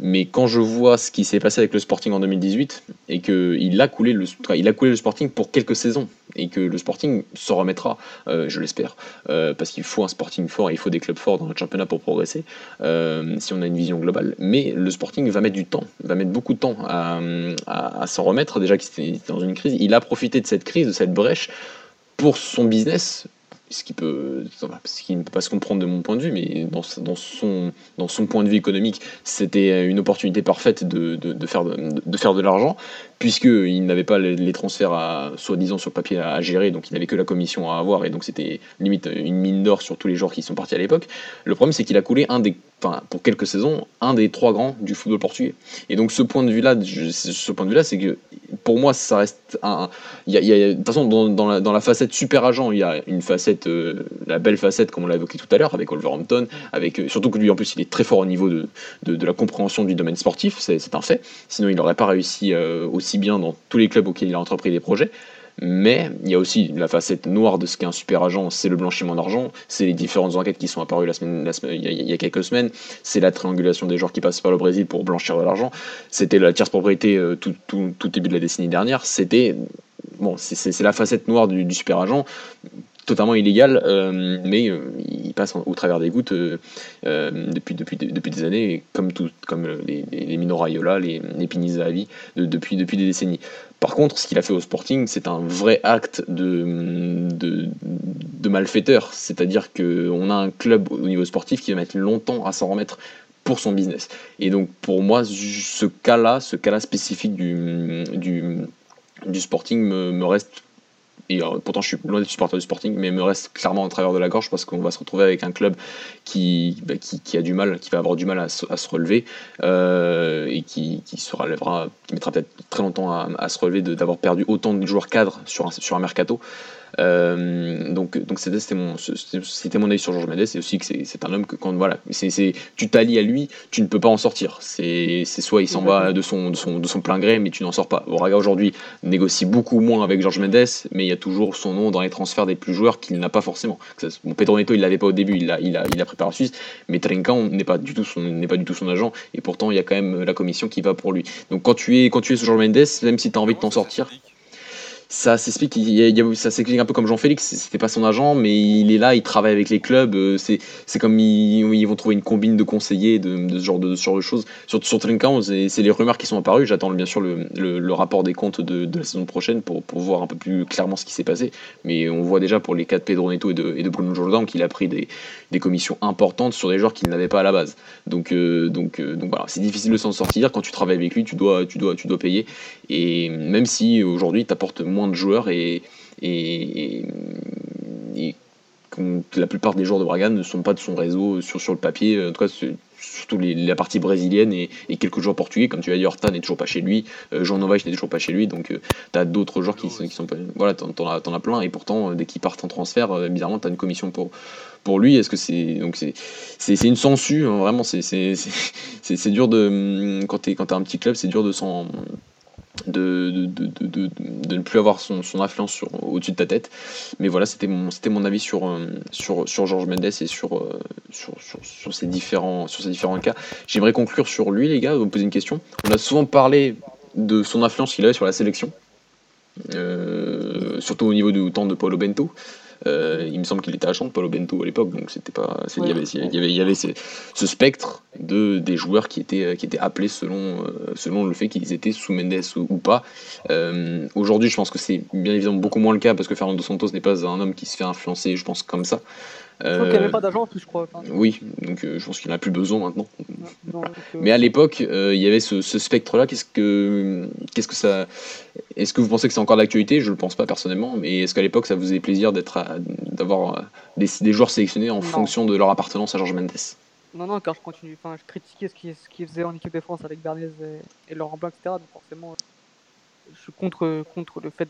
Mais quand je vois ce qui s'est passé avec le Sporting en 2018 et qu'il a coulé le, a coulé le Sporting pour quelques saisons et que le Sporting se remettra, euh, je l'espère, euh, parce qu'il faut un Sporting fort, et il faut des clubs forts dans le championnat pour progresser, euh, si on a une vision globale. Mais le Sporting va mettre du temps, va mettre beaucoup de temps à, à s'en remettre. Déjà qu'il était dans une crise, il a profité de cette crise, de cette brèche pour son business, ce qui, peut, ce qui ne peut pas se comprendre de mon point de vue, mais dans, son, point de vue économique, c'était une opportunité parfaite de, faire, de, l'argent, puisqu'il n'avait pas les, transferts à soi-disant sur papier à, gérer, donc il n'avait que la commission à avoir, et donc c'était limite une mine d'or sur tous les joueurs qui sont partis à l'époque. Le problème, c'est qu'il a coulé pour quelques saisons, un des trois grands du football portugais. Et donc ce point de vue-là, ce point de vue-là, c'est que pour moi, ça reste un. De toute façon, dans, la, facette super agent, il y a une facette, euh, la belle facette, comme on l'a évoqué tout à l'heure, avec Wolverhampton, avec euh, surtout que lui, en plus, il est très fort au niveau de la compréhension du domaine sportif, c'est un fait. Sinon, il n'aurait pas réussi euh, aussi bien dans tous les clubs auxquels il a entrepris des projets. Mais il y a aussi la facette noire de ce qu'est un super agent, c'est le blanchiment d'argent, c'est les différentes enquêtes qui sont apparues la semaine, il, y a, quelques semaines, c'est la triangulation des joueurs qui passent par le Brésil pour blanchir de l'argent, c'était la tierce propriété euh, tout, tout, tout, début de la décennie dernière, c'était bon, c'est la facette noire du, du super agent totalement illégal, euh, mais euh, il passe au travers des gouttes euh, depuis, depuis, depuis des années, comme, tout, comme les, les les, les Pinizavi, depuis, depuis des décennies. Par contre, ce qu'il a fait au Sporting, c'est un vrai acte de, de, de malfaiteur, c'est-à-dire qu'on a un club au niveau sportif qui va mettre longtemps à s'en remettre pour son business. Et donc pour moi, ce cas-là, ce cas-là spécifique du, du du Sporting me, me reste et euh, pourtant je suis loin d'être supporter du Sporting, mais me reste clairement en travers de la gorge parce qu'on va se retrouver avec un club qui, bah, a du mal, qui va avoir du mal à se, relever euh, et qui, se relèvera, mettra peut-être très longtemps à, se relever d'avoir perdu autant de joueurs cadres sur un mercato. Euh, donc donc c'était mon c'était mon avis sur Georges Mendes et aussi que c'est un homme que quand voilà c'est tu t'allies à lui tu ne peux pas en sortir. C'est soit il s'en va de son, de son, de son plein gré mais tu n'en sors pas. Braga aujourd'hui négocie beaucoup moins avec Georges Mendes mais il y a toujours son nom dans les transferts des plus joueurs qu'il n'a pas forcément. Bon, Pedro Neto il l'avait pas au début il a il a il a préparé la Suisse mais Trinkan n'est pas du tout son n'est pas du tout son agent et pourtant il y a quand même la commission qui va pour lui. Donc quand tu es quand tu es ce Georges Mendes même si tu as envie de t'en sortir ça s'explique, ça s'explique un peu comme Jean-Félix, c'était pas son agent, mais il est là, il travaille avec les clubs, euh, c'est, c'est comme ils, vont trouver une combine de conseillers de, ce, genre de, choses. Sur, sur Trinkan, c'est, les rumeurs qui sont apparues, j'attends bien sûr le, le, rapport des comptes de, de, la saison prochaine pour, pour voir un peu plus clairement ce qui s'est passé, mais on voit déjà pour les cas de Pedro Neto et de, et de Bruno Jordan qu'il a pris des, des commissions importantes sur des joueurs qu'il n'avait pas à la base. Donc, euh, donc, euh, donc voilà, c'est difficile de s'en sortir, quand tu travailles avec lui, tu dois, tu dois, tu dois payer, et même si aujourd'hui tu apportes moins de joueurs et, et, et, la plupart des joueurs de Braga ne sont pas de son réseau sur, sur le papier, en tout cas surtout les, la partie brésilienne et, et, quelques joueurs portugais, comme tu as dit, Horta n'est toujours pas chez lui, euh, Jean Novas n'est toujours pas chez lui, donc euh, tu as d'autres joueurs qui, qui sont pas. Voilà, t'en, en as, as, plein, et pourtant, dès qu'ils partent en transfert, euh, bizarrement, tu as une commission pour, pour lui. Est-ce que c'est. Donc c'est, c'est, c'est une sangsue, hein, vraiment, c'est, c'est, c'est, c'est dur de. Quand tu quand as un petit club, c'est dur de s'en de, de, de, de, ne plus avoir son, son influence au-dessus de ta tête. Mais voilà, c'était mon, mon avis sur, euh, sur, sur Georges Mendes et sur, euh, sur, sur, sur, ces différents, sur ces différents cas. J'aimerais conclure sur lui, les gars, vous poser une question. On a souvent parlé de son influence qu'il avait sur la sélection, euh, surtout au niveau du temps de Paulo Bento. Euh, il me semble qu'il était agent de Paulo Bento à l'époque, donc c'était pas. Il y avait, il y avait, il y avait ce, ce, spectre de des joueurs qui étaient qui étaient appelés selon euh, selon le fait qu'ils étaient sous Mendes ou, ou pas. Euh, Aujourd'hui, je pense que c'est bien évidemment beaucoup moins le cas parce que Fernando Santos n'est pas un homme qui se fait influencer, je pense comme ça. Je crois qu'il n'y avait pas d'agent en plus, je crois. Enfin, oui, donc euh, je pense qu'il n'en a plus besoin maintenant. Non, donc, euh... Mais à l'époque, euh, il y avait ce, ce spectre-là. Qu'est-ce que, qu'est-ce que ça, est-ce que vous pensez que c'est encore d'actualité? Je ne le pense pas personnellement, mais est-ce qu'à l'époque, ça vous faisait plaisir d'être, d'avoir des, des, joueurs sélectionnés en non. fonction de leur appartenance à Georges Mendes? Non, non, car je continue. Enfin, je critiquais ce qu'ils ce qu faisaient en équipe de France avec Bernays et, et Laurent Blanc, etc. Donc forcément, je suis contre, contre le fait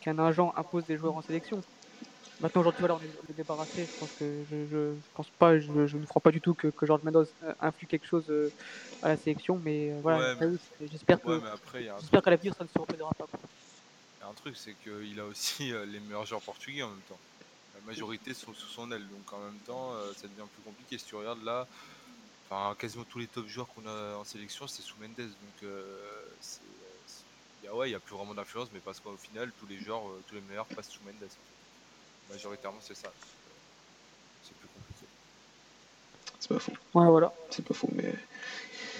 qu'un agent impose des joueurs en sélection. Maintenant, aujourd'hui, voilà, on est, on est, débarrassé. Je pense que je, je, je pense pas, je, je, ne crois pas du tout que, que Georges Mendoz influe quelque chose euh, à la sélection, mais euh, voilà. Ouais, j'espère que, ouais, j'espère qu'à l'avenir, ça ne se reproduira pas. Il y a un truc, c'est qu'il a aussi euh, les meilleurs joueurs portugais en même temps. La majorité sont sous son aile, donc en même temps, euh, ça devient plus compliqué. Si tu regardes là, enfin, quasiment tous les top joueurs qu'on a en sélection, c'est sous Mendes, donc euh, c'est, il y a, ouais, il y a plus vraiment d'influence, mais parce qu'au final, tous les joueurs, tous les meilleurs passent sous Mendes. En fait majoritairement c'est ça. C'est plus compliqué. C'est pas faux. Ouais, voilà. C'est pas faux, mais.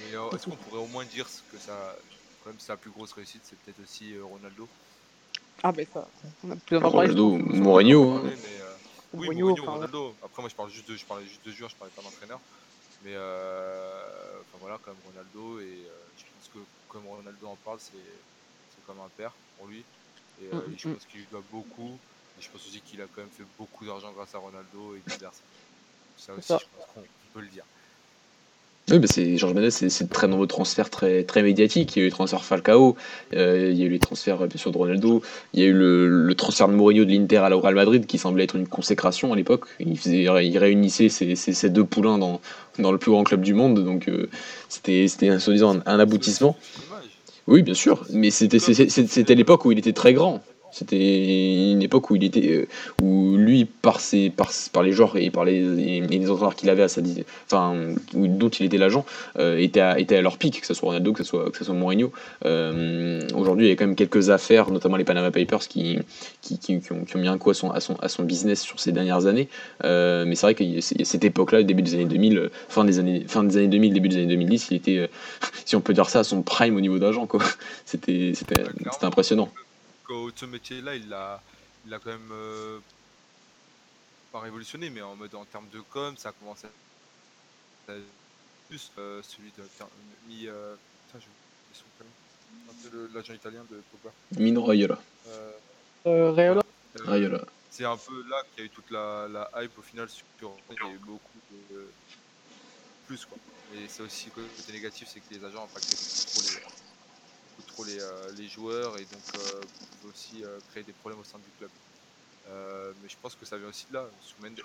mais euh, est-ce qu'on pourrait au moins dire que ça, quand même, sa plus grosse réussite, c'est peut-être aussi euh, Ronaldo? Ah, ben ça. On a plus Ronaldo, Mourinho. Hein. Mais, euh, oui, Mourinho, Mourinho enfin, Ronaldo. Après, moi, je parle juste de, je parlais juste de joueur, je parlais pas d'entraîneur. Mais euh, enfin voilà, comme Ronaldo, et je pense que comme Ronaldo en parle, c'est comme un père pour lui. Et mm -hmm. je pense qu'il lui doit beaucoup. Et je pense aussi qu'il a quand même fait beaucoup d'argent grâce à Ronaldo et vice-versa. Ça aussi, ça. je pense qu'on peut le dire. Oui, mais c'est Georges Mendes, c'est de très nombreux transferts très, très médiatiques. Il y a eu le transfert Falcao, euh, il y a eu les transferts bien sûr de Ronaldo, il y a eu le, le transfert de Mourinho de l'Inter à la Real Madrid qui semblait être une consécration à l'époque. Il, faisait, il réunissait ces, ces, ces, deux poulains dans, dans le plus grand club du monde, donc euh, c'était soi-disant un, un aboutissement. Oui, bien sûr, mais c'était l'époque où il était très grand. C'était une époque où il était, euh, où lui, par, ses, par, par les joueurs et par les, et les entraîneurs qu'il avait à sa, enfin, dont il était l'agent, euh, était, à, était à leur pic, que ce soit Ronaldo, que ce soit, que ce soit Mourinho. Euh, Aujourd'hui, il y a quand même quelques affaires, notamment les Panama Papers, qui, qui, qui, qui, ont, mis un coup à son, à, son, à son business sur ces dernières années. Euh, mais c'est vrai que cette époque-là, début des années 2000, fin des années, fin des années 2000, début des années 2010, il était, si on peut dire ça, à son prime au niveau d'agent. C'était impressionnant ce métier-là, il a, il a quand même euh, pas révolutionné, mais en mode en termes de com, ça a commencé à plus euh, celui de. Euh, putain, je son L'agent italien de Pogba. Mino Raiola. Euh, Raiola. Raiola. C'est un peu là qu'il y a eu toute la, la hype au final sur. Il y a eu beaucoup de. Plus quoi. Et c'est aussi le côté négatif, c'est que les agents impactaient trop les, euh, les joueurs et donc euh, aussi euh, créer des problèmes au sein du club. Mais je pense que ça vient aussi de là.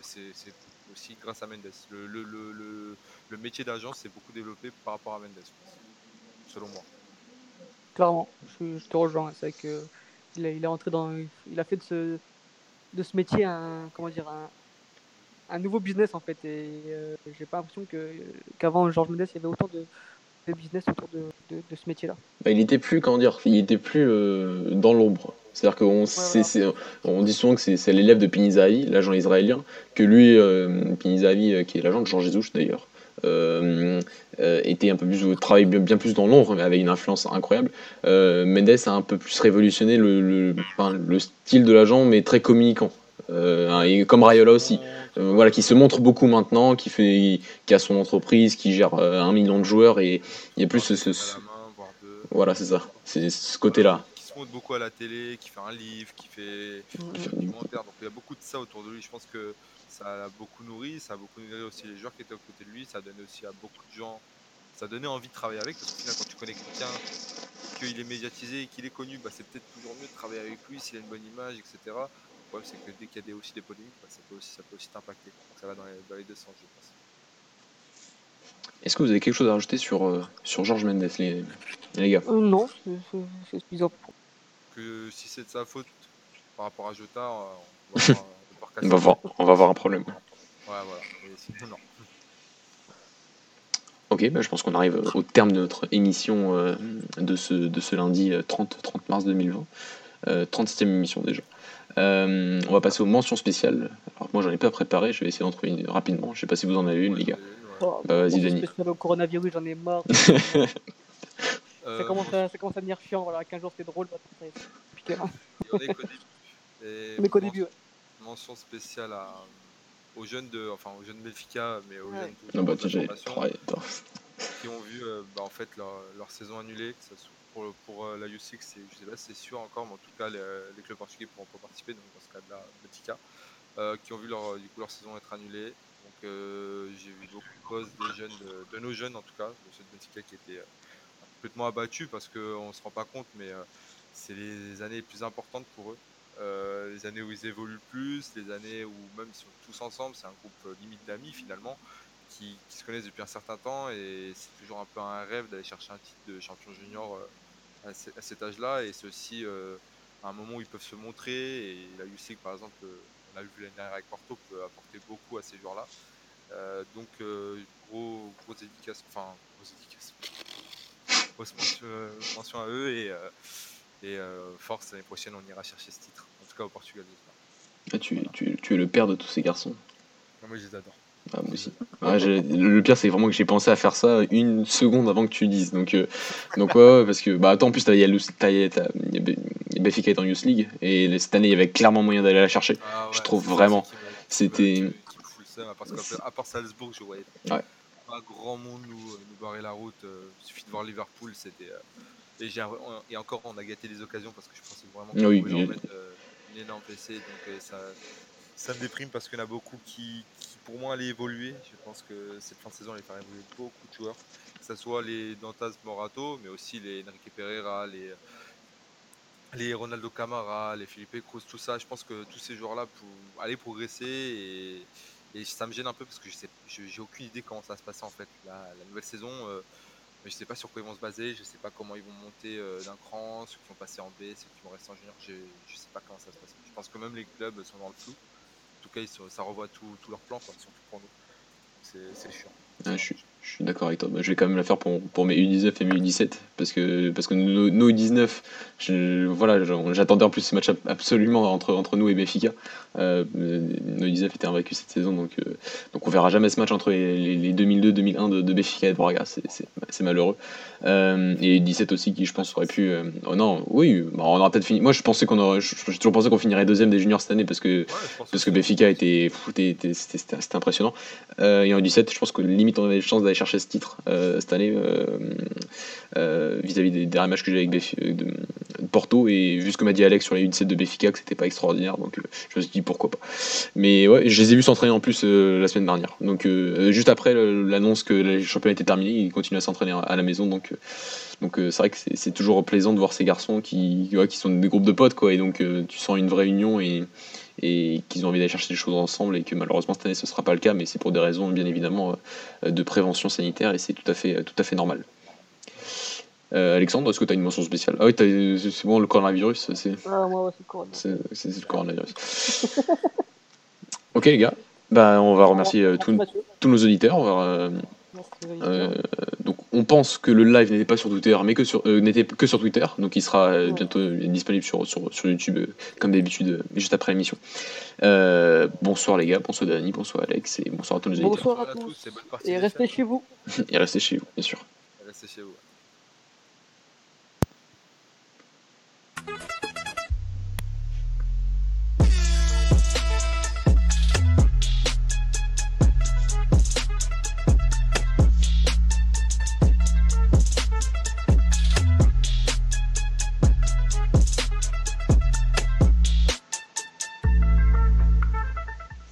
C'est aussi grâce à Mendes. Le, métier d'agent s'est beaucoup développé par rapport à Mendes, selon moi. Clairement, je, te rejoins. C'est vrai que il a, est rentré dans, il a fait de ce, de ce métier un, comment dire, un, un nouveau business en fait. Et euh, j'ai pas l'impression que qu'avant Georges Mendes, il y avait autant de, de business autour de, de, de ce métier-là. Bah, il était plus, comment dire, il était plus euh, dans l'ombre. C'est-à-dire qu'on Ouais, voilà. dit souvent que c'est l'élève de Pinizavi, l'agent israélien, que lui, euh, Pinizavi, euh, qui est l'agent de Jean Jesus d'ailleurs, euh, euh, était un peu plus, travaille bien, bien plus dans l'ombre, mais avec une influence incroyable. Euh, Mendes a un peu plus révolutionné le, le, enfin, le style de l'agent, mais très communicant. Euh, hein, et comme Raiola aussi. Euh, voilà, qui se montre beaucoup maintenant, qui fait, qui a son entreprise, qui gère euh, un million de joueurs et il y a plus ce, voilà, c'est ça, c'est ce côté-là. Qui se montre beaucoup à la télé, qui fait un livre, qui fait Mm, un documentaire. Donc il y a beaucoup de ça autour de lui. Je pense que ça l'a beaucoup nourri, ça a beaucoup nourri aussi les joueurs qui étaient à côté de lui, ça a donné aussi à beaucoup de gens, ça envie de travailler avec. Parce qu'au final, quand tu connais quelqu'un, qu'il est médiatisé et qu'il est connu, bah, c'est peut-être toujours mieux de travailler avec lui s'il a une bonne image, etc. Problème, c'est que dès qu'il y a des, aussi des polémiques, bah, ça, peut aussi, ça peut aussi t'impacter. Donc ça va dans les, dans les deux sens, je pense. Est-ce que vous avez quelque chose à rajouter sur, euh, sur Georges Mendes, les, les gars? Euh, non, c'est suffisant. Que si c'est de sa faute par rapport à Jota, euh, on va, voir, on va devoir casser on va, voir, on va avoir un problème. Ouais, voilà. Et sinon, non. Ok, bah, je pense qu'on arrive au terme de notre émission euh, de, ce, de ce lundi euh, 30, 30 mars 2020. Euh, 37e émission déjà. Euh, on va passer aux mentions spéciales. Alors moi j'en ai pas préparé, je vais essayer d'en trouver une rapidement. Je sais pas si vous en avez une Ouais, les gars. Oh, Bah, vas-y, mention Denis. spéciale au coronavirus, j'en ai marre. Euh, ça, commence à, ça commence à devenir chiant. Voilà, 15 jours c'était drôle, c'est piqué, hein. On est qu'au début. Et On est qu'au men- début. ouais. Mention spéciale à, aux jeunes de, enfin aux jeunes Benfica, mais aux Ouais. jeunes Non, bah, de qui ont vu euh, bah, en fait leur, leur saison annulée, que ça soit pour, euh, la U6, c'est- je sais pas si c'est sûr encore, mais en tout cas les, les clubs portugais pourront pas participer, donc dans ce cas-là Benfica, euh, qui ont vu leur, du coup, leur saison être annulée. Donc euh, j'ai vu beaucoup de posts des jeunes, de, nos jeunes en tout cas, de ceux de Benfica qui étaient euh, complètement abattus parce qu'on se rend pas compte, mais euh, c'est les années les plus importantes pour eux. Euh, les années où ils évoluent le plus, les années où même ils sont tous ensemble, c'est un groupe euh, limite d'amis finalement, qui, se connaissent depuis un certain temps et c'est toujours un peu un rêve d'aller chercher un titre de champion junior euh, à, ce- à cet âge-là et c'est aussi euh, un moment où ils peuvent se montrer et la UCIC par exemple, euh, on a vu l'année dernière avec Porto, peut apporter beaucoup à ces joueurs-là. Euh, donc euh, gros, grosse dédicace, enfin grosse dédicace, grosse mention, euh, mention à eux et, et force l'année prochaine on ira chercher ce titre, en tout cas au Portugal. Ah, tu, tu, tu es le père de tous ces garçons. Non, moi je les adore. Ah, moi aussi. Ouais, j'ai- le pire, c'est vraiment que j'ai pensé à faire ça une seconde avant que tu dises. Donc, euh, donc ouais, ouais, parce que bah attends, en plus, t'as- il y t'as- Benfica est en Youth League et cette année, il y avait clairement moyen d'aller la chercher. Ah Je trouve vraiment, c'était- à part Salzbourg, je voyais Ouais. pas grand monde nous, euh, nous barrer la route. euh, Il suffit de voir Liverpool, c'était. euh, et, encore, on a gâté les occasions parce que je pensais vraiment qu'on Oui, pouvait oui. mettre une énorme PC. Donc ça, ça me déprime parce qu'il y en a beaucoup qui, pour moi, allaient évoluer. Je pense que cette fin de saison allait faire évoluer beaucoup de joueurs. Que ce soit les Dantas Morato, mais aussi les Enrique Pereira, les les Ronaldo Camara, les Felipe Cruz, tout ça, je pense que tous ces joueurs-là aller progresser et, ça me gêne un peu parce que je j'ai aucune idée comment ça va se passer en fait. La, nouvelle saison, euh, je sais pas sur quoi ils vont se baser, je sais pas comment ils vont monter euh, d'un cran, ceux qui vont passer en B, ceux qui vont rester en junior, je, je sais pas comment ça se passer. Je pense que même les clubs sont dans le flou. Tout cas, ils ça revoit tout, tout leur plan, quoi, surtout pour nous. C'est chiant. Je, je suis d'accord avec toi. Bah, je vais quand même la faire pour, pour mes U19 et mes U17 parce que, parce que nos, nos U19, je- voilà, j'attendais en plus ce match ab- absolument entre, entre nous et Benfica. Euh, nos U19 étaient invaincus cette saison donc, euh, donc on verra jamais ce match entre les, les- les 2002-2001 de, de Benfica et de Braga. C'est- malheureux. Euh, et U17 aussi qui, je pense, aurait pu. euh, oh non, oui, bah, on aura peut-être fini. Moi, je pensais qu'on aurait. J'ai toujours pensé qu'on finirait deuxième des juniors cette année parce que Ouais, parce que. Benfica était, c'était impressionnant. Euh, et en 17, je pense que limite on avait les chances d'aller chercher ce titre euh, cette année euh, vis-à-vis des derniers matchs que j'ai avec Porto. Et vu ce que m'a dit Alex sur les 1-7 de Béfica, que c'était pas extraordinaire, donc je me suis dit pourquoi pas. Mais ouais, je les ai vus s'entraîner en plus la semaine dernière. Donc juste après l'annonce que le championnat était terminé, ils continuent à s'entraîner à la maison. Donc donc c'est vrai que c'est toujours plaisant de voir ces garçons qui, qui sont des groupes de potes, quoi. Et donc tu sens une vraie union et et qu'ils ont envie d'aller chercher des choses ensemble et que malheureusement cette année ce ne sera pas le cas, mais c'est pour des raisons bien évidemment euh, de prévention sanitaire et c'est tout à fait, tout à fait normal. Euh, Alexandre, est-ce que tu as une mention spéciale? Ah oui, c'est bon, le coronavirus, c'est ah, c'est le coronavirus. ok les gars, bah, on va remercier euh, tous nos auditeurs. On va, euh, donc on pense que le live n'était pas sur Twitter, mais que sur euh, n'était que sur Twitter, donc il sera euh, bientôt euh, disponible sur, YouTube comme d'habitude, juste après l'émission. bonsoir les gars, bonsoir Dani, bonsoir Alex et bonsoir à tous les auditeurs. Bonsoir à tous et, et restez chez vous. et restez chez vous, bien sûr. Restez chez vous.